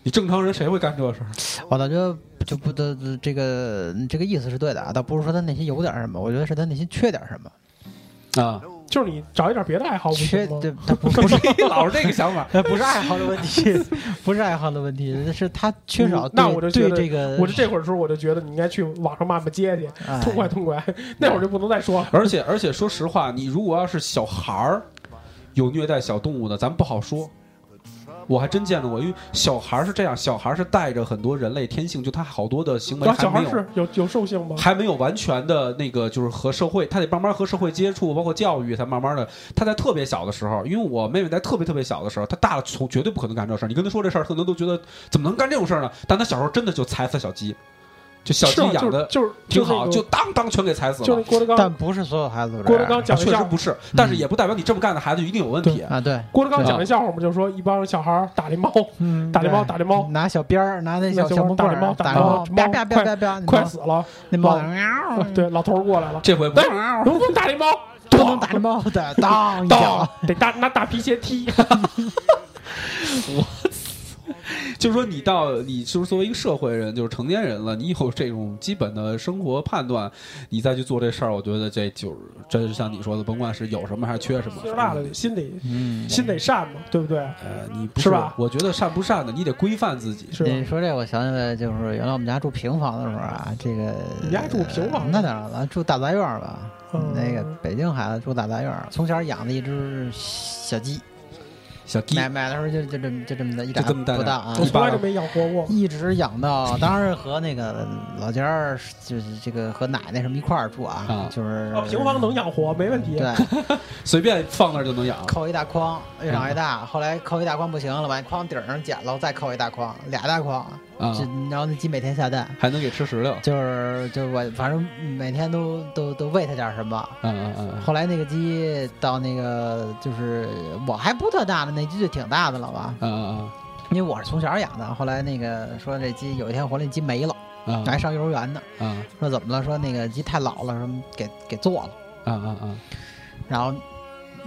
S4: 你正常人谁会干这事儿？
S3: 我倒觉得就不得这个这个意思是对的啊，倒不是说他内心有点什么，我觉得是他内心缺点什么，
S4: 啊，
S2: 就是你找一点别的爱好不？
S3: 缺对他不不是
S4: 老是这个想法。
S3: 呃不是爱好的问题，不是爱好的问题，是他缺少
S2: 嗯那我就觉得
S3: 对这个，
S2: 我就这会儿时候我就觉得你应该去网上骂骂街去，
S3: 哎
S2: 痛快痛快。那会儿就不能再说了。
S4: 而且而且，说实话，你如果要是小孩儿有虐待小动物的，咱不好说。我还真见到过，因为小孩儿是这样，小孩儿是带着很多人类天性，就他好多的行为还没有
S2: 是有有兽性吗？
S4: 还没有完全的那个，就是和社会，他得慢慢和社会接触，包括教育，才慢慢的。他在特别小的时候，因为我妹妹在特别特别小的时候，她大了从绝对不可能干这事儿。你跟她说这事儿，可能都觉得怎么能干这种事儿呢？但她小时候真的就踩死小鸡，就小鸡养的
S2: 就是
S4: 挺好，
S2: 就
S4: 当当全给踩死了
S2: 就是。郭德纲，
S3: 但不是所有孩子都这
S2: 郭德纲讲的笑
S4: 确实不是，但是也不代表你这么干的孩子就一定有问题。
S3: 啊，对，
S2: 郭德纲讲的笑话嘛，就是说一帮小孩打那猫，
S3: 嗯
S2: 打那猫打那猫，
S3: 拿小鞭儿，拿那小
S2: 那小
S3: 小木棍儿
S2: 打那猫打那猫
S3: 打那猫，啪啪啪啪啪，
S2: 快死了。
S3: 那猫
S2: 猫 对，老头儿过来了，
S4: 这回不
S2: 来，能打那猫？
S3: 不能打那 猫的，当一
S2: 当
S3: 脚，
S2: 得大拿大皮鞋踢。
S4: 就是说，你到你就是作为一个社会人，就是成年人了，你有这种基本的生活判断，你再去做这事儿，我觉得这就是真是像你说的，甭管是有什么还是缺什么，
S2: 岁数大了，心得
S3: 嗯，
S2: 心得善嘛，对不对？
S4: 呃，你不
S2: 是吧
S4: 我觉得善不善的，你得规范自己。
S2: 是？
S3: 你说这，我想起来，就是原来我们家住平房的时候啊，这个
S2: 你家住平房
S3: 那当然了，住大杂院吧。
S2: 嗯
S3: 那个北京孩子住大杂院，从小养的一只小鸡，
S4: 小鸡
S3: 买买的时候就就这么就这么的一打
S4: 就这么大点
S3: 不大啊
S2: 我，从来就没养活过。
S3: 一直养到，当时和那个老家儿就是这个和奶奶什么一块儿住啊
S4: 啊，
S3: 就是
S2: 哦，平房能养活，没问题。
S3: 对，
S4: 随便放那儿就能养。
S3: 扣一大筐，越长越大。后来扣一大筐不行了，把筐顶上剪了，再扣一大筐，俩大筐。
S4: 啊
S3: 这，然后那鸡每天下蛋，
S4: 还能给吃石榴。
S3: 就是就是我反正每天都都都喂它点什么。
S4: 嗯嗯嗯
S3: 后来那个鸡到那个就是我还不特大呢，那鸡就挺大的了吧？
S4: 嗯嗯
S3: 因为我是从小养的。后来那个说这鸡有一天回来，鸡没了，
S4: 嗯
S3: 还上幼儿园呢。
S4: 嗯
S3: 说怎么了？说那个鸡太老了，什么给给做了。
S4: 嗯嗯嗯，
S3: 然后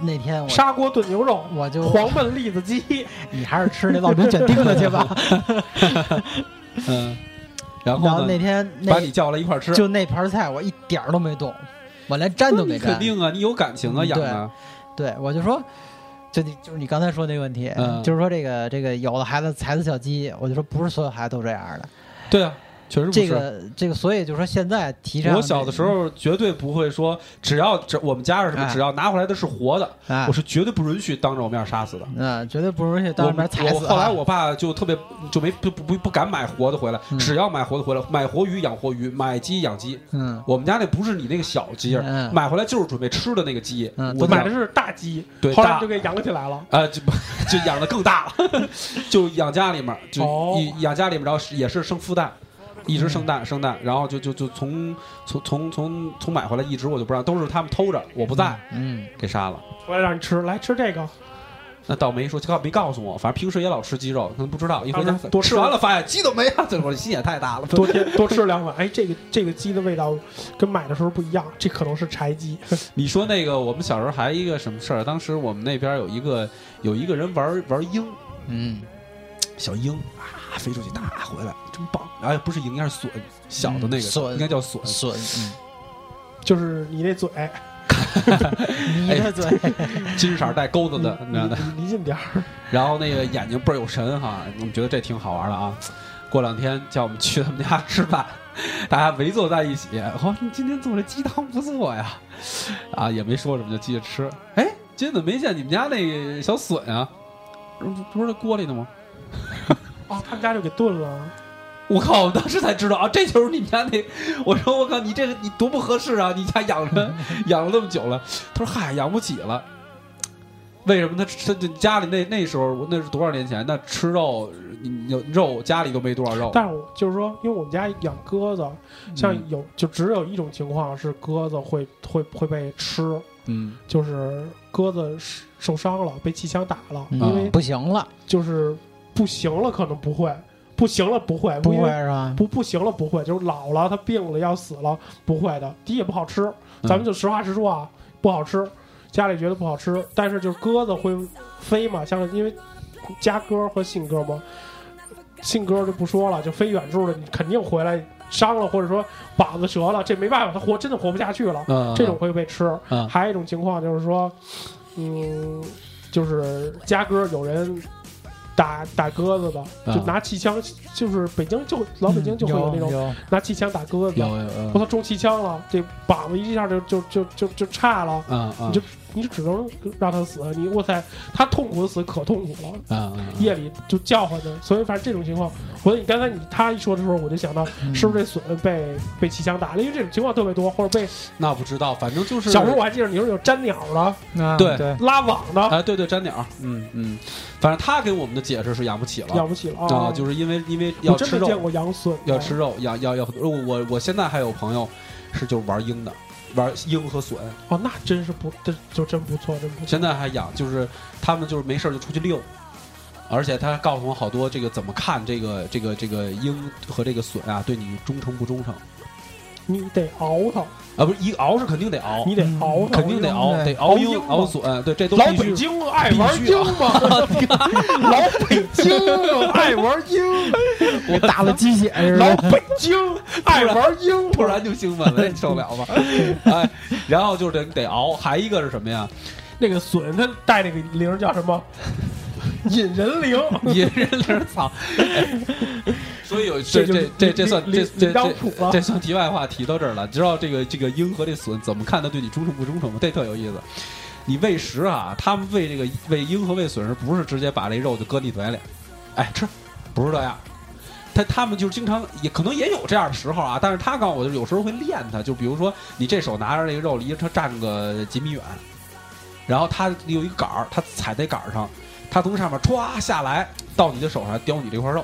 S3: 那天我
S2: 砂锅炖牛肉，
S3: 我就
S2: 黄焖栗子鸡，
S3: 你还是吃那烙饼卷丁的去吧。
S4: 嗯，然
S3: 然后
S4: 后呢，
S3: 那天那
S4: 把你叫来一块吃。
S3: 就那盘菜我一点儿都没动，我连沾都没沾。
S4: 肯定啊，你有感情啊，养的。
S3: 对，我就说，就你就是你刚才说那个问题，
S4: 嗯
S3: 就是说这个这个有的孩子踩死小鸡，我就说不是所有孩子都这样的。
S4: 对啊，确实不是。
S3: 这个这个，所以就说现在提倡
S4: 我小的时候绝对不会说，只要只我们家是什么，
S3: 哎
S4: 只要拿回来的是活的，
S3: 啊
S4: 我，是绝对不允许当着我面杀死的。
S3: 嗯，绝对不允许当
S4: 我
S3: 着面踩死啊。
S4: 我后来我爸就特别就没不不不不敢买活的回来，
S3: 嗯
S4: 只要买活的回来，买活鱼养活鱼，买鸡养鸡。
S3: 嗯
S4: 我们家那不是你那个小鸡买回来就是准备吃的那个鸡。
S3: 嗯
S4: 我
S2: 买的是大鸡，
S4: 对
S2: 后来就给养起来了。
S4: 啊，就不就养的更大了，就养家里面，就养家里面，然后也是生孵蛋，一直生蛋生蛋，然后就就就从从从从从买回来一直我就不让，都是他们偷着，我不在
S3: 嗯，
S4: 给杀了。
S2: 回来让你吃，来吃这个，
S4: 那倒没说，告没告诉我，反正平时也老吃鸡肉，可能不知道，一回家
S2: 多吃
S4: 吃完了发现鸡都没了，这我心也太大了。
S2: 多添多吃两碗。哎，这个这个鸡的味道跟买的时候不一样，这可能是柴鸡。
S4: 你说那个，我们小时候还一个什么事儿？当时我们那边有一个有一个人玩玩鹰，
S3: 嗯，
S4: 小鹰啊，飞出去打回来，真棒！哎，不是鹰，应该是隼，小的那个、
S3: 嗯
S4: 应该叫隼。
S3: 笋，
S2: 就是你那嘴，
S3: 嗯，你的嘴，
S4: 金色带钩子的，
S2: 你
S4: 你知道的。
S2: 你离近点儿。
S4: 然后那个眼睛倍儿有神哈，我们觉得这挺好玩的啊。过两天叫我们去他们家吃饭，大家围坐在一起。哦，你今天做的鸡汤不错呀，啊，也没说什么，就继续吃。哎，今天怎么没见你们家那个小笋啊？不不是在锅里呢吗？
S2: 哦，他们家就给炖了。
S4: 我靠！我当时才知道啊，这就是你们家那。我说我靠，你这个你多不合适啊！你家养着养了那么久了。他说嗨，养不起了。为什么他他他家里那那时候那是多少年前？那吃肉，你有肉家里都没多少肉。
S2: 但是我就是说，因为我们家养鸽子，像
S4: 嗯
S2: 有就只有一种情况是鸽子会会会被吃，
S4: 嗯
S2: 就是鸽子受伤了，被气枪打了，
S3: 嗯
S2: 因为
S3: 不行了，
S2: 就是不行了，可能不会，不行了不会，
S3: 不会是吧？
S2: 不不行了不会，就是老了，他病了要死了不会的。第一也不好吃，咱们就实话实说啊，不好吃，家里觉得不好吃。但是就是鸽子会飞嘛，像因为家鸽和信鸽嘛，信鸽就不说了，就飞远处的，你肯定回来伤了，或者说膀子折了，这没办法，它活真的活不下去了，
S4: 嗯，
S2: 这种会被吃。
S4: 嗯
S2: 还有一种情况就是说，嗯，就是家鸽有人。打打鸽子的，就
S4: 啊
S2: 拿气枪，就是北京就老北京就会有那种拿气枪打鸽子，
S4: 有有
S2: 我操，中气枪了，这膀子一下就就就就就差了，
S4: 嗯嗯。
S2: 你就你就只能让他死，你我塞，他痛苦的死可痛苦了，
S4: 嗯嗯
S2: 夜里就叫唤着，所以反正这种情况，我你刚才你他一说的时候，我就想到
S3: 嗯。
S2: 是不是这笋被被气枪打了，因为这种情况特别多，或者被
S4: 那不知道，反正就是
S2: 小时候我还记得你说有粘鸟的、
S3: 啊
S4: 对
S3: 对，
S2: 拉网的，
S4: 哎，对对，粘鸟，嗯嗯，反正他给我们的解释是养不起了。
S2: 养不起了
S4: 啊，就是因为因为要吃肉。
S2: 我真没见，过养笋，
S4: 要吃肉，要要要我我我现在还有朋友是就是玩鹰的，玩鹰和隼，
S2: 哦，那真是不，这就真不错，真不错。
S4: 现在还养，就是他们就是没事儿就出去遛，而且他告诉我好多这个怎么看这个这个这个鹰和这个隼啊，对你忠诚不忠诚
S2: 你得熬它，
S4: 啊？不是一熬是肯定得熬，
S2: 你得熬它，
S4: 肯定得熬，得熬鹰
S2: 熬鹰嘛
S4: 熬隼，对，这都
S2: 老
S4: 必须
S2: 北京爱玩鹰嘛 老北京爱玩鹰，
S3: 我打了鸡血是
S2: 老？北京爱玩鹰，
S4: 突然就兴奋了，你受了吗？哎，然后就是得得熬，还一个是什么呀？
S2: 那个笋，它带那个铃儿叫什么？引人铃，
S4: 引人铃操！所以有这这这这算这这这。这算题外话，提到这儿了。知道这个这个鹰和这隼怎么看它对你忠诚不忠诚吗？这特有意思。你喂食啊，他们喂这个喂鹰和喂隼时，不是直接把这肉就搁你嘴里，哎吃，不是这样。他他们就是经常也可能也有这样的时候啊，但是他告诉我，就是有时候会练他，就比如说你这手拿着这个肉离它站个几米远，然后他有一个杆儿，他踩在杆儿上，他从上面歘下来到你的手上叼你这块肉。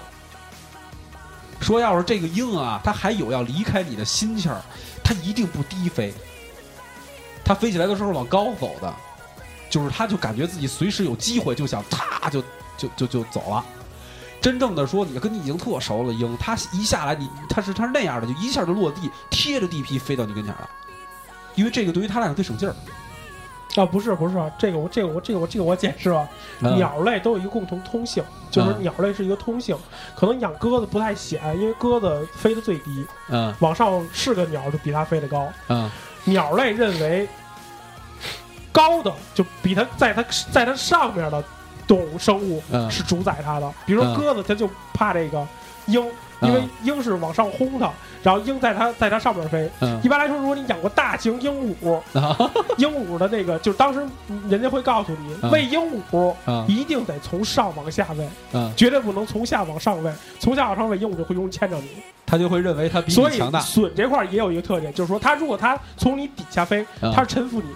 S4: 说要是这个鹰啊，它还有要离开你的心气儿，它一定不低飞，它飞起来的时候往高走的，就是它就感觉自己随时有机会就想嚓就就就就走了。真正的说，你跟你已经特熟了鹰，它一下来你它是它是那样的，就一下就落地，贴着地皮飞到你跟前了，因为这个对于它来讲最省劲儿。
S2: 啊，不是不是啊，这个我这个我这个我这个我解释啊，
S4: 嗯。
S2: 鸟类都有一个共同通性，就是
S4: 嗯。
S2: 鸟类是一个通性，可能养鸽子不太显，因为鸽子飞得最低，
S4: 嗯。
S2: 往上是个鸟就比它飞得高。
S4: 嗯。
S2: 鸟类认为高的就比它在它在它上面的动物生物
S4: 嗯。
S2: 是主宰它的，比如说
S4: 嗯。
S2: 鸽子，它就怕这个鹰，因为鹰是往上轰它，然后鹰在它在它上面飞。
S4: 嗯
S2: 一般来说，如果你养过大型鹦鹉，
S4: 啊
S2: 鹦鹉的那个，就是当时人家会告诉你，
S4: 嗯
S2: 喂鹦鹉
S4: 啊
S2: 一定得从上往下喂，
S4: 嗯，
S2: 绝对不能从下往上喂，从下往上喂，鹦鹉就会容易牵着你。
S4: 它就会认为它比你强大
S2: 隼这块儿也有一个特点，就是说它如果它从你底下飞，
S4: 嗯
S2: 它是臣服你。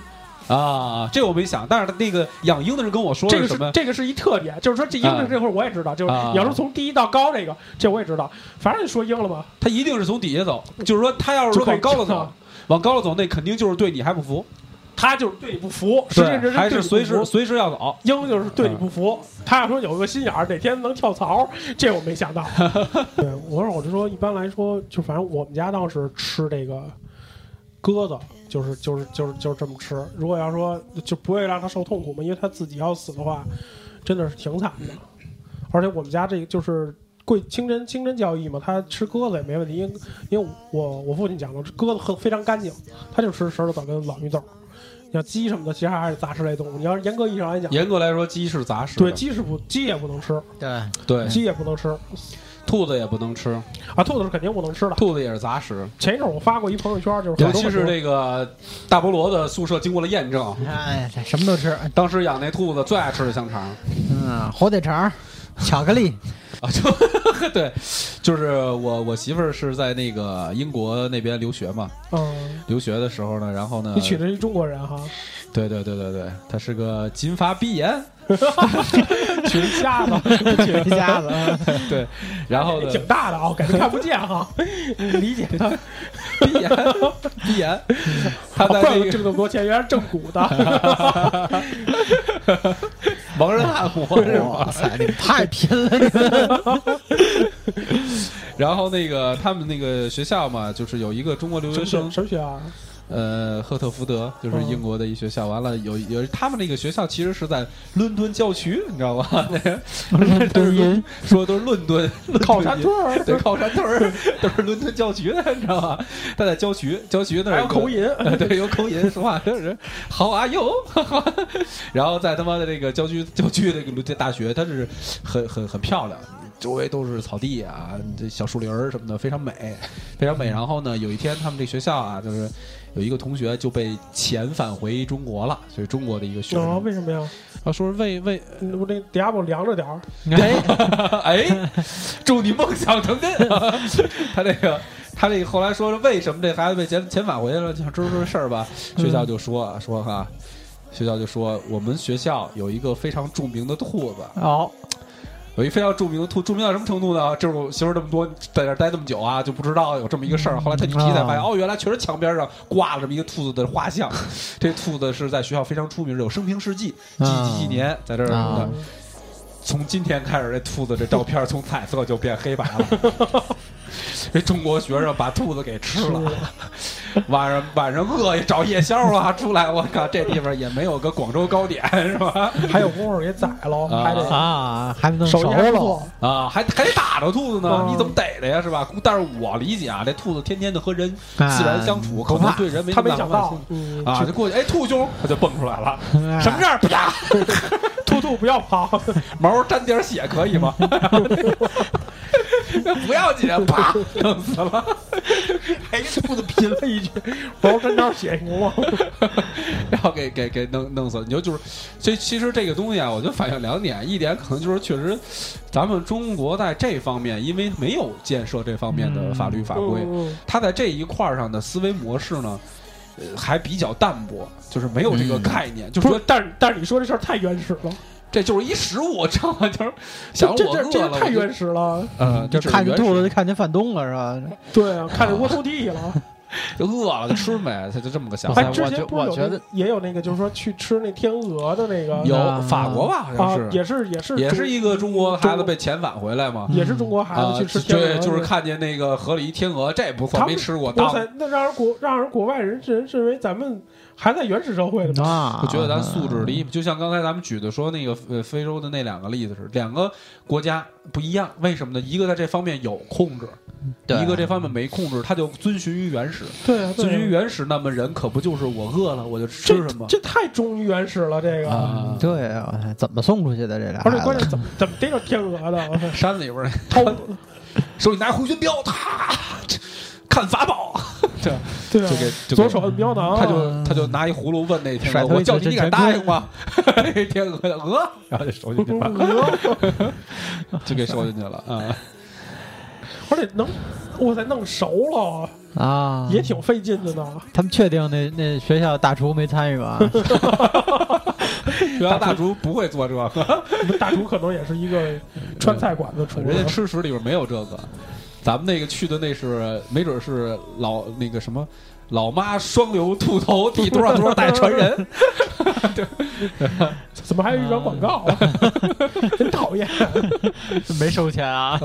S4: 啊。这我没想，但是那个养鹰的人跟我说
S2: 这个
S4: 是什么？
S2: 这个是一特点，就是说这鹰
S4: 啊
S2: 的这会儿我也知道，就是
S4: 啊
S2: 你要说从低到高这个，这我也知道。反正你说鹰了嘛，
S4: 他一定是从底下走，就是说他要是说往高了走，往高了走，那肯定就是对你还不服，
S2: 他就是对你不服，实际上这
S4: 还是随时随时要走。
S2: 鹰就是对你不服，他要说有个心眼儿，哪天能跳槽，这我没想到。对，我说我就说，一般来说，就反正我们家当时吃这个鸽子，就是就是就是就是这么吃。如果要说就不会让它受痛苦嘛，因为它自己要死的话，真的是挺惨的。而且我们家这个就是贵清真清真教义嘛，他吃鸽子也没问题，因为因为我我父亲讲的，鸽子很非常干净，他就吃石头枣跟老绿豆。你像鸡什么的，其实还是杂食类动物。你要是严格意义上来讲，
S4: 严格来说，鸡是杂食，
S2: 对，鸡是不鸡也不能吃，
S3: 对，
S4: 对，
S2: 鸡也不能吃
S4: 兔子也不能吃，
S2: 啊，兔子是肯定不能吃的。
S4: 兔子也是杂食。
S2: 前一阵儿我发过一朋友圈，就是
S4: 尤其是这个大菠萝的宿舍经过了验证，
S3: 哎，什么都吃，
S4: 当时养那兔子最爱吃的香肠，
S3: 嗯，火腿肠、巧克力，
S4: 啊，就 对，就是我我媳妇儿是在那个英国那边留学嘛，
S2: 嗯，
S4: 留学的时候呢，然后呢，
S2: 你娶的是中国人哈，
S4: 对对对对对，她是个金发碧眼，
S2: 娶一瞎子，
S3: 娶一下子
S4: 对，然后呢，
S2: 挺大的啊，感觉看不见哈，理解他，
S4: 闭眼闭眼，她在
S2: 怪不得
S4: 那个
S2: 挣那么多钱，原来是正股的，
S4: 盲人按摩是吗？
S3: 哇塞，你们太拼了，你们
S4: 然后那个他们那个学校嘛，就是有一个中国留学生
S2: 什么学，校啊？
S4: 呃，赫特福德就是英国的一学校。完了有有他们那个学校其实是在伦敦郊区，你知道吧？那个都是伦 说都是伦敦
S2: 靠山屯儿，
S4: 对，靠山屯儿 都是伦敦郊区的，你知道吧？他在郊区，郊区那儿
S2: 有口音，
S4: 呃对，有口音，说话就是好啊哟，然后在他妈的这个郊区郊区这个这大学，它是很很很漂亮，周围都是草地啊，这小树林儿什么的，非常美，非常美。然后呢，有一天他们这学校啊，就是有一个同学就被遣返回中国了，所以中国的一个学
S2: 哦，
S4: 生，
S2: 为什么呀？
S4: 他说为为
S2: 嗯我这 Diablo 凉着点儿，
S3: 哎，
S4: 哎，祝你梦想成真。他这个，他这个后来说为什么这孩子被遣遣返回来了？想知道这事儿吧？学校就说啊说哈，学校就说我们学校有一个非常著名的兔子，
S3: 哦，
S4: 有一非常著名的兔，著名到什么程度呢？就是我媳妇儿这么多在这儿待这么久啊，就不知道有这么一个事儿。后来他一提才发现，
S3: 啊
S4: 哦，原来确实墙边上挂了这么一个兔子的画像。这兔子是在学校非常出名，有生平事迹，几几几年在这儿
S3: 啊
S4: 的。从今天开始，这兔子这照片从彩色就变黑白了。这 中国学生把兔子给吃了，晚上晚上饿也找夜宵啊，出来我靠，这地方也没有个广州糕点是吧？
S2: 还有功夫给宰了，
S4: 啊。
S2: 还得
S3: 啊，还能熟
S2: 手艺还不
S3: 了，
S4: 啊，还还得打着兔子呢，
S2: 嗯
S4: 你怎么逮的呀？是吧？但是我理解啊，这兔子天天的和人
S3: 啊
S4: 自然相处，可能对人没
S2: 他没想到。
S4: 啊，就过去，哎，兔兄，他就蹦出来了，
S3: 哎
S4: 什么事儿？啪，
S2: 兔兔不要跑，
S4: 毛沾点血可以吗？不要紧，啪，弄死了。
S2: 哎，兔子拼了一句，毛沾点血行吗？
S4: 然后给给给弄弄死了。你就就是，所以其实这个东西啊，我就反映两点，一点可能就是确实，咱们中国在这方面，因为没有建设这方面的法律法规，
S2: 嗯
S4: 他在这一块儿上的思维模式呢，呃，还比较淡薄，就是没有这个
S3: 嗯
S4: 概念，就是说，
S2: 但是但是你说这事儿太原始了，
S4: 这就是一食物，知道吗？就是想
S2: 这这这太原始了，
S4: 嗯，
S3: 就看见兔子就看见范东了是吧？
S2: 对啊，看见窝头地了。
S4: 就饿了就吃呗，他就这么个想法。
S2: 哎，之前不是有
S3: 我觉得
S2: 那个也有那个，就是说去吃那天鹅的那个，
S4: 有
S3: 啊
S4: 法国吧，好像
S2: 啊，
S4: 是，
S2: 也是也是
S4: 也是一个中国孩子被遣返回来嘛。
S2: 也是中国孩
S4: 啊
S2: 子，去吃天鹅
S4: 对，就是看见那个河里一天鹅，这不错，没吃过。
S2: 哇
S4: 当
S2: 塞，那让人国让人国外人认认为咱们还在原始社会呢。
S3: 啊，
S4: 我觉得咱素质离，就像刚才咱们举的说那个呃非洲的那两个例子是，两个国家不一样，为什么呢？一个在这方面有控制，
S3: 对
S4: 一个这方面没控制，他就遵循于原始，
S2: 对啊，对
S4: 遵循于
S2: 啊，
S4: 原始，那么人可不就是我饿了我就吃什么
S2: 这太忠于原始了，这个。
S4: 啊？
S3: 对啊，怎么送出去的这俩？
S2: 而且关键怎么怎么逮着天鹅的？
S4: 山里边儿
S2: 掏，
S4: 手里拿回旋镖，他看法宝，这
S2: 对啊
S4: 就给就给
S2: 左手摁标囊，
S4: 他就他就拿一葫芦问那天鹅，我叫你，你敢答应吗？那天鹅鹅，然后就收进去了，
S2: 鹅，
S4: 就给收进去了啊。
S2: 而且能，我塞，弄熟了
S3: 啊，
S2: 也挺费劲的呢。
S3: 他们确定那那学校大厨没参与吧？
S4: 学校大厨不会做这个，
S2: 我们大厨可能也是一个川菜馆子厨，
S4: 人家吃食里边没有这个。咱们那个去的那是，没准是老那个什么老妈双流兔头第多少多少代传人，
S2: 怎么还有一张广告啊？真讨厌！
S3: 没收钱啊？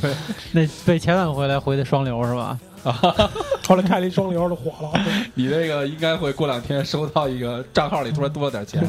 S3: 对，那被遣返回来回的双流是吧？
S2: 后来开了一双流就火了。
S4: 你那个应该会过两天收到一个账号里突然多了点钱。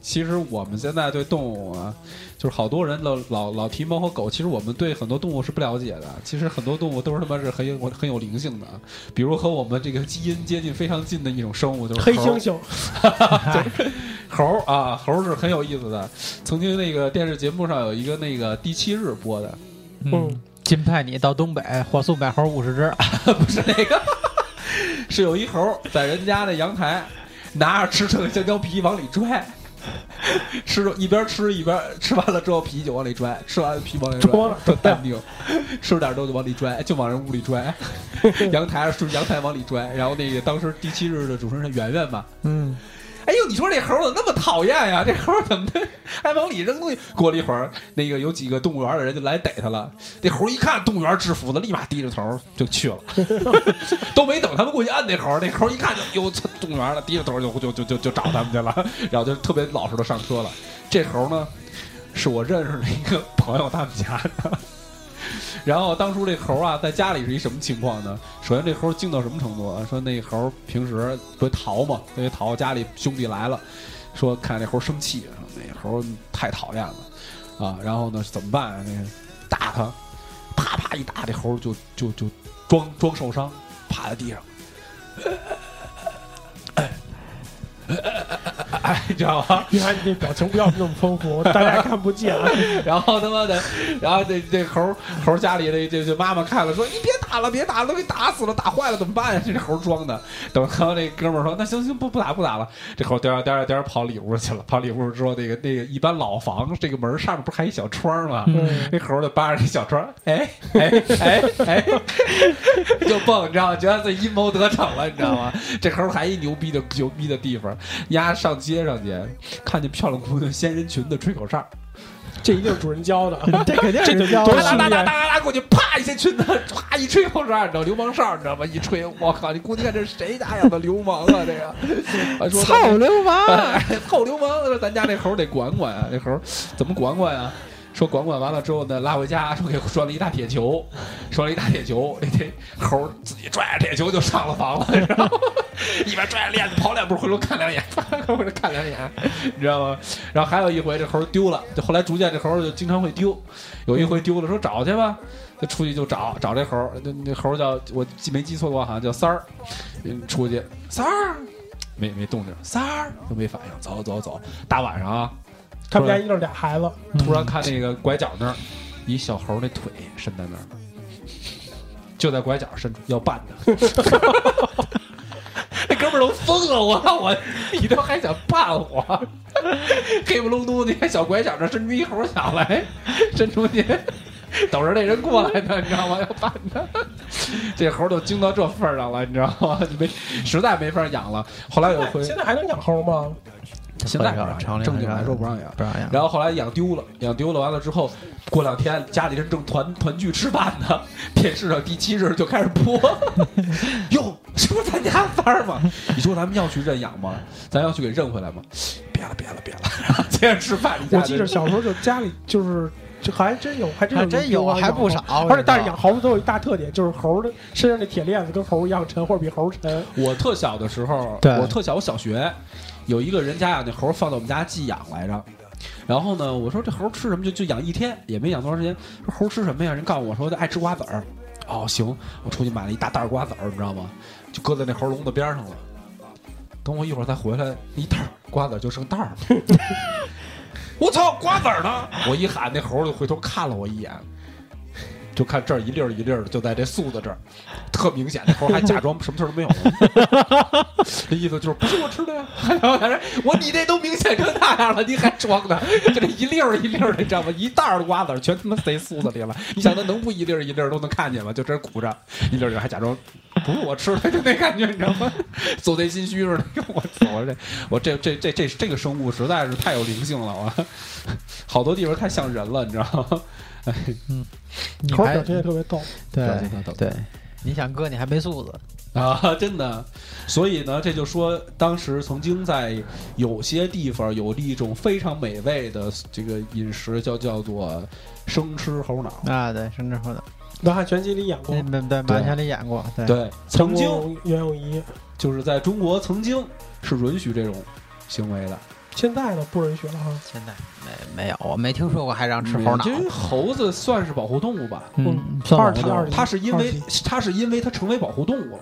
S4: 其实我们现在对动物啊，就是好多人老老老提猫和狗，其实我们对很多动物是不了解的。其实很多动物都是他妈是很有很有灵性的，比如和我们这个基因接近非常近的一种生物，就是
S2: 黑
S4: 猴
S2: 猩。猩，
S4: 猴儿啊，猴儿是很有意思的。曾经那个电视节目上有一个那个第七日播的，
S2: 嗯，
S3: 金派你到东北，火速买猴五十只。
S4: 不是那个，是有一猴儿在人家的阳台拿着吃剩的香蕉皮往里拽，吃着一边吃一边吃完了之后啤酒往里拽，吃完啤往里
S2: 装了
S4: 特淡定，吃点东西往里拽，就往人屋里拽，阳台上是阳台往里拽，然后那个当时第七日的主持人是圆圆嘛，
S3: 嗯，
S4: 哎呦，你说这猴怎么那么讨厌呀？这猴怎么的还往里扔东西？过了一会儿，那个有几个动物园的人就来逮他了。那猴一看动物园制服的，立马低着头就去了，都没等他们过去按那猴，那猴一看就哟，动物园了，低着头就就就就就找他们去了，然后就特别老实的上车了。这猴呢，是我认识的一个朋友他们家的。然后当初这猴啊，在家里是一什么情况呢？首先这猴儿精到什么程度啊？说那猴平时不会逃嘛，所以逃家里兄弟来了，说看那猴生气，那猴太讨厌了啊。然后呢怎么办啊？那个打他，啪啪一打，这猴就就就装装受伤，趴在地上。你知道吗？
S2: 你看你这表情不要那么丰富，大家看不见。
S4: 然后他妈的，然后这这猴猴家里的这这妈妈看了说：“你别打了，别打了，都给打死了，打坏了怎么办呀？”这猴装的。等然后那哥们儿说：“那行行，不不打不打了。”这猴儿颠儿颠儿颠跑里屋去了。跑里屋之后，那个那个一般老房这个门上面不是还一小窗吗？
S2: 嗯
S4: 那猴就扒着那小窗，哎哎 哎哎，就蹦，你知道吗？觉得自己阴谋得逞了，你知道吗？这猴还一牛逼的牛逼的地方，丫上街上去，看见漂亮姑娘掀人裙子吹口哨。
S2: 这一定是主人教的，
S3: 这肯定
S2: 这
S3: 是教的
S4: 哒哒哒哒！哒哒过去，啪一些裙子，啪一吹口哨，你知道流氓哨，你知道吗？一吹，我靠！你估计看这是谁家养的流氓啊？这个，还说
S3: 操流氓！
S4: 哎臭流氓！说咱家那猴得管管啊，这猴怎么管管啊？说管管完了之后呢，拉回家，说给拴了一大铁球，拴了一大铁球，那这猴自己拽着铁球就上了房了，你知道吗？一边拽着链子跑两步，回头看两眼，回头看两眼，你知道吗？然后还有一回，这猴丢了，就后来逐渐这猴就经常会丢，有一回丢了，说找去吧，就出去就找找这猴儿，那那猴儿叫我记没记错的话，好像叫三儿，嗯，出去三儿。没没动静，三儿都没反应，走走走，大晚上啊，
S2: 他们家一共俩孩子，
S4: 突然看那个拐角那儿，一小猴那腿伸在那儿，就在拐角伸出要绊他。那哥们儿都疯了，我我你都还想绊我？黑不隆咚的小拐角那儿伸出一猴想来，伸出去，等着那人过来呢，你知道吗？要绊他。这猴都惊到这份儿上了，你知道吗？没实在没法养了。后来有回，
S2: 现在还能养猴吗？
S4: 现在不让养，正经来说不让养。
S3: 不让养。
S4: 然后后来养丢了，养丢了完了之后，过两天家里人正团团聚吃饭呢，电视上第七日就开始播，哟，这不是咱家三儿吗？你说咱们要去认养吗？咱要去给认回来吗？别了，别了，别了，然 后接着吃饭。
S2: 我记得小时候就家里就是，这还真有，还真有
S3: 还真有，还不。少。
S2: 而且，但是养猴子都有一大特点，就是猴的身上那铁链子跟猴一样沉，或者比猴沉。
S4: 我特小的时候，
S3: 对
S4: 我特小，我小学有一个人家养那猴放到我们家寄养来着。然后呢，我说这猴吃什么就就养一天，也没养多长时间。说猴吃什么呀？人告诉我说爱吃瓜子儿。哦，行，我出去买了一大袋瓜子儿，你知道吗？就搁在那猴笼子边上了。等我一会儿再回来，一袋瓜子就剩袋儿了。我操，瓜子儿呢？我一喊，那猴就回头看了我一眼，就看这儿一粒儿一粒儿的，就在这素子这儿，特明显。那猴还假装什么事儿都没有。这意思就是不是我吃的呀？然后他说我你这都明显成那样了，你还装呢？就这一粒儿一粒儿的，你知道吗？一袋儿的瓜子全他妈塞素子里了。你想他能不一粒儿一粒儿都能看见吗？就这儿鼓着一粒儿，还假装不是我吃的，就那感觉，你知道吗？做贼心虚似的。我操！我这我这这这这这个生物实在是太有灵性了，我好多地方太像人了，你知道吗？
S3: 你还
S2: 猴表情也特别逗。
S3: 对
S4: 表情特逗
S3: 对，你想哥你还没素质，
S4: 啊，真的，所以呢，这就说当时曾经在有些地方有一种非常美味的这个饮食，叫叫做生吃猴脑。
S3: 啊，对，生吃猴脑，
S2: 南汉全集里演过
S3: 对，对马强里演过，对，
S4: 对，曾经
S2: 袁咏仪，
S4: 就是在中国曾经是允许这种行为的。
S2: 现在呢不允许了哈。
S3: 现在没没有，我没听说过还让吃猴脑，
S4: 因为猴子算是保护动物吧，
S3: 嗯，算
S2: 二
S4: 它是因为它是因为它成为保护动物了。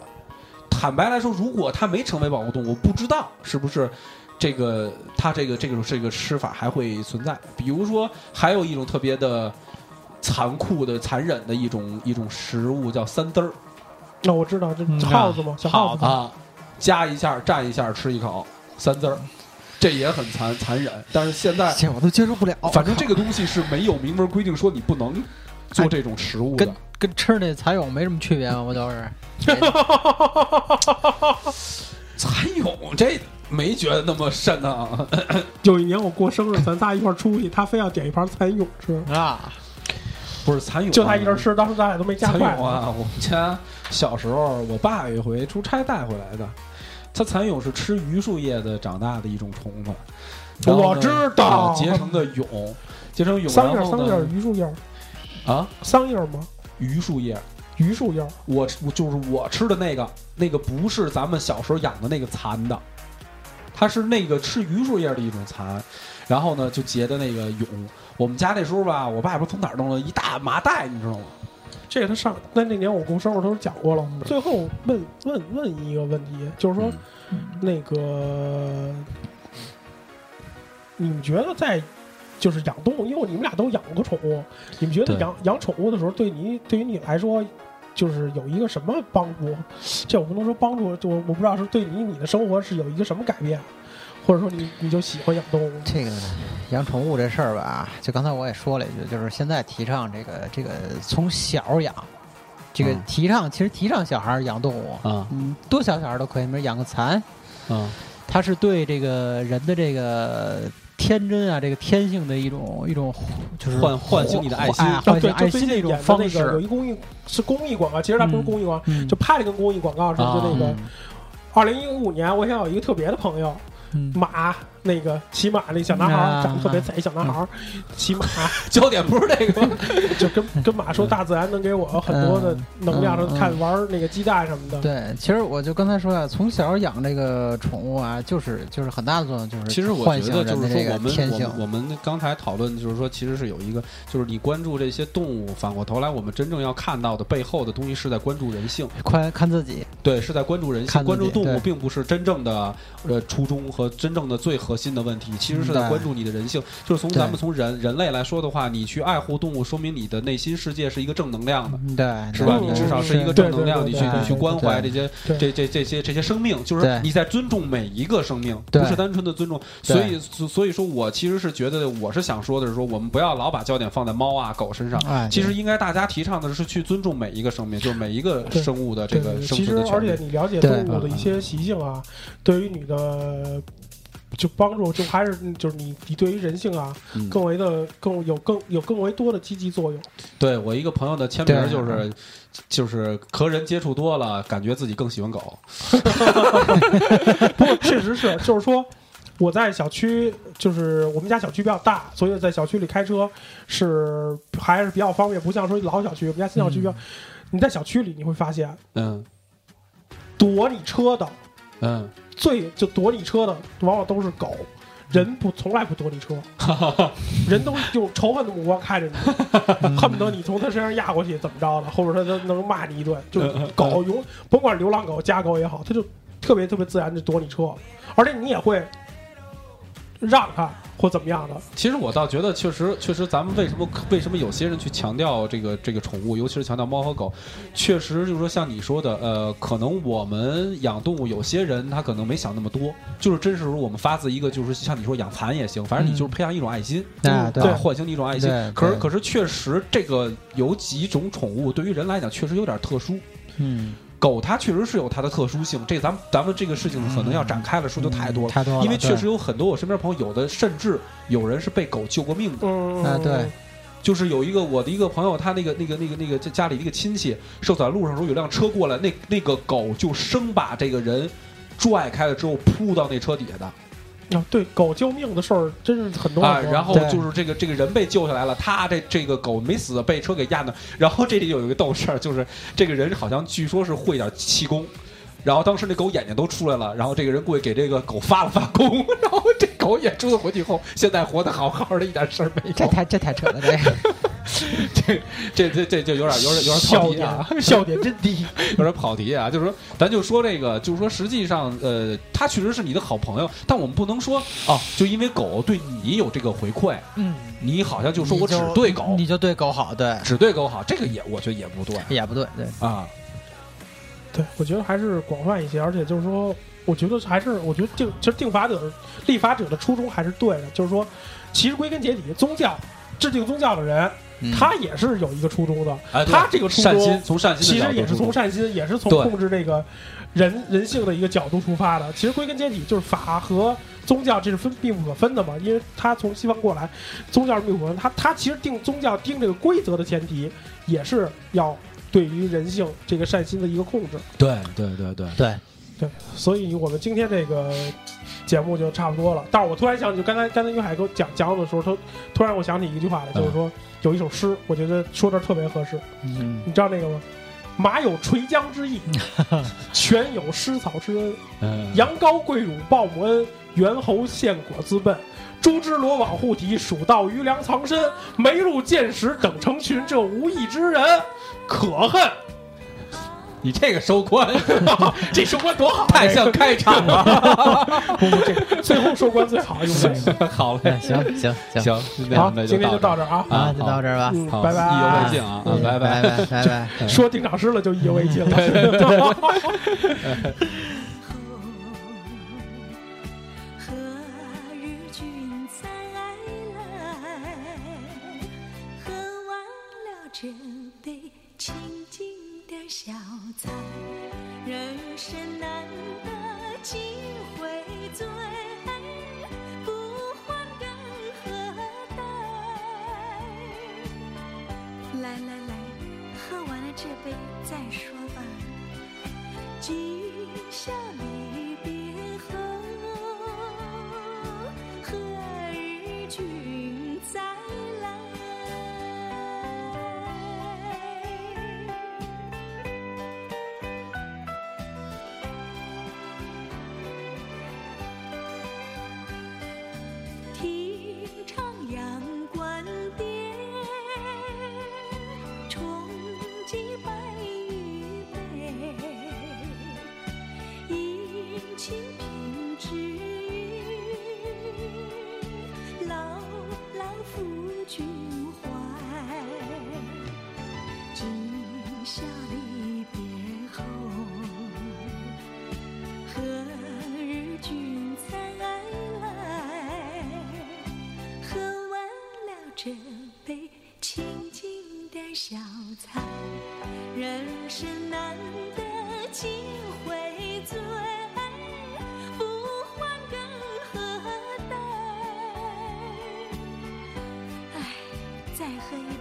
S4: 坦白来说，如果它没成为保护动物，不知道是不是这个它这个这种这个吃法还会存在。比如说，还有一种特别的残酷的、残忍的一种一种食物叫三滋儿
S2: 那我知道这
S3: 嗯
S2: 耗子吗，小耗子，
S4: 啊，夹一下蘸一下吃一口，三滋儿。这也很残残忍。但是现在，
S3: 这我都接受不了。
S4: 反正这个东西是没有明文规定说你不能做这种食物的
S3: 跟。跟吃那蚕蛹没什么区别啊！我倒是？
S4: 蚕蛹这没觉得那么瘆啊。
S2: 有一年我过生日，咱仨一块儿出去，他非要点一盘蚕蛹吃，
S3: 啊，
S4: 不是蚕蛹啊，
S2: 就他一人吃，当时咱俩都没夹
S4: 蚕
S2: 筷子。
S4: 蛹啊，我们家小时候，我爸有一回出差带回来的，它蚕蛹是吃榆树叶的长大的一种虫子，
S2: 我知道
S4: 啊结成的蛹，结成蛹，
S2: 桑叶桑叶榆树叶，
S4: 啊，
S2: 桑叶吗？
S4: 榆树叶，
S2: 榆树叶，
S4: 我吃我就是我吃的那个，那个不是咱们小时候养的那个蚕的，它是那个吃榆树叶的一种蚕，然后呢就结的那个蛹。我们家那时候吧，我爸不是从哪儿弄了一大麻袋，你知道吗？
S2: 这个他上在那年我过生日的时候讲过了。最后问问问一个问题，就是说、那个你们觉得在就是养动物，因为你们俩都养过宠物，你们觉得养养宠物的时候，对你对于你来说，就是有一个什么帮助？这我不能说帮助，就我不知道是对你你的生活是有一个什么改变，或者说你你就喜欢养动物？
S3: 这个养宠物这事儿吧，就刚才我也说了一句，就是现在提倡这个这个从小养，这个
S4: 嗯。
S3: 提倡其实提倡小孩儿养动物，
S4: 啊。
S3: 嗯，多小小孩儿都可以，比如养个蚕，
S4: 啊。
S3: 它是对这个人的这个天真啊，这个天性的一种一种，就是
S4: 唤唤醒你的爱心。
S3: 唤醒爱心的一种方式。
S2: 有。一公益是公益广告，其实它不是公益广告，
S3: 嗯
S2: 就拍了个公益广告，是
S4: 啊
S2: 就那个二零一五年，我想有一个特别的朋友，
S3: 嗯
S2: 马那个骑马那小男孩儿，
S3: 啊。
S2: 长得特别贼小男孩儿，骑马
S4: 焦点不是这个，
S2: 就跟跟马说，大自然能给我很多的能量，看玩那个鸡蛋什么的。
S3: 对，其实我就刚才说呀，从小养这个宠物啊，就是就是很大的作用，就是
S4: 其实我觉得就是我们
S3: 天性。
S4: 我。们我们刚才讨论就是说，其实是有一个，就是你关注这些动物，反过头来，我们真正要看到的背后的东西是在关注人性，
S3: 看看自己，
S4: 对，是在关注人性，关注动物并不是真正的呃初衷和真正的最核心的问题，其实是在关注你的人性。就是从咱们从人人类来说的话，你去爱护动物，说明你的内心世界是一个正能量的。
S3: 嗯对，
S4: 是吧？
S2: 嗯
S4: 你至少是一个正能量，你去
S3: 对
S4: 你去关怀这些这这这些这些生命，就是你在尊重每一个生命，不是单纯的尊重。所以所所以说我其实是觉得，我是想说的是说，我们不要老把焦点放在猫啊狗身上。
S3: 哎，
S4: 其实应该大家提倡的是去尊重每一个生命，就是每一个生物的这个生
S2: 其实而且
S4: 存的权利。
S2: 你了解动物的一些习性啊，对于你的就帮助，就还是就是你你对于人性啊，
S4: 嗯
S2: 更为的更有更有更为多的积极作用。
S4: 对我一个朋友的签名就是就是和人接触多了，感觉自己更喜欢狗。
S2: 不过确实是，就是说我在小区，就是我们家小区比较大，所以在小区里开车是还是比较方便，不像说老小区，我们家新小区比较。你在小区里你会发现，
S4: 嗯
S2: 躲你车的
S4: 嗯，
S2: 最就躲你车的，往往都是狗。人不从来不躲你车，人都用仇恨的目光看着你，恨不得你从他身上压过去怎么着的，或者他他能骂你一顿。就狗永甭管流浪狗、家狗也好，他就特别特别自然的躲你车，而且你也会让它或怎么样的。
S4: 其实我倒觉得，确实，确实，咱们为什么为什么有些人去强调这个这个宠物，尤其是强调猫和狗，确实就是说，像你说的，呃，可能我们养动物，有些人他可能没想那么多，就是真是我们发自一个，就是像你说养蚕也行，反正你就是培养一种爱心，
S3: 啊，对
S4: 啊，唤醒你一种爱心
S3: 对。对
S4: 可是可是确实，这个有几种宠物对于人来讲确实有点特殊。
S3: 嗯，
S4: 狗它确实是有它的特殊性，这咱们咱们这个事情可能要展开了说就太多了。
S3: 太多了，
S4: 因为确实有很多我身边朋友，有的甚至有人是被狗救过命的。
S2: 嗯
S3: 啊对
S4: 就是有一个我的一个朋友，他那个那个那个那个家家里的一个亲戚，受在路上时候有辆车过来，那那个狗就生把这个人拽开了之后扑到那车底下的
S2: 啊，对，狗救命的事儿真是很多
S4: 啊，然后就是这个这个人被救下来了，他这这个狗没死，被车给压的。然后这里有一个逗事儿，就是这个人好像据说是会点气功。然后当时那狗眼睛都出来了，然后这个人过去给这个狗发了发功，然后这狗眼珠子回去以后，现在活得好好的，一点事儿没有。
S3: 这太这太扯了，这
S4: 这这这这就有点有点有点跑题啊，
S2: 点笑点真低。
S4: 有点跑题啊，就是说，咱就说这个，就是说，实际上，呃，它确实是你的好朋友，但我们不能说哦，就因为狗对你有这个回馈，
S3: 嗯，
S4: 你好像就说我只对狗，
S3: 你就对狗好，对，
S4: 只对狗好，这个也我觉得也不对。
S3: 也不对，对，
S4: 啊。
S2: 对，我觉得还是广泛一些，而且就是说，我觉得还是，我觉得定其实定法者立法者的初衷还是对的，就是说，其实归根结底，宗教制定宗教的人，
S3: 嗯
S2: 他也是有一个初衷的，
S4: 哎，
S2: 他这个初衷
S4: 从善心
S2: 其实也是从善心，也是从控制这个人人性的一个角度出发的。其实归根结底就是法和宗教这是分并不可分的嘛，因为他从西方过来，宗教是密不可分。他他其实定宗教定这个规则的前提，也是要对于人性这个善心的一个控制。
S4: 对对对对，
S3: 对，
S2: 对，所以我们今天这个节目就差不多了。但是我突然想起，就刚才刚才于海给我讲讲的时候，他突然我想起一句话来，就是说有一首诗，我觉得说这特别合适。
S3: 嗯
S2: 你知道那个吗？马有垂缰之意，犬有失草之恩。
S4: 嗯，
S2: 羊羔跪乳报母恩，猿猴献果自奔。猪只罗网护体，鼠盗余粮藏身。梅鹿见食等成群，这无义之人可恨。
S4: 你这个收官
S2: 这收官多好啊，
S4: 太像开场了，
S2: 不不，这最后收官最好用这个。
S4: 好嘞，
S3: 哎行行行
S4: 行，那
S2: 好，今天就
S4: 到
S2: 到这儿啊。
S3: 啊，就到这儿吧。
S2: 嗯，
S4: 好，
S2: 拜拜，
S4: 意犹未尽啊，
S2: 嗯
S4: 拜
S3: 拜拜拜拜。
S2: 说定场诗了就意犹未尽了。
S5: 何清静的小菜，人生难得几回醉，不欢更何待？来来来，喝完了这杯再说再喝一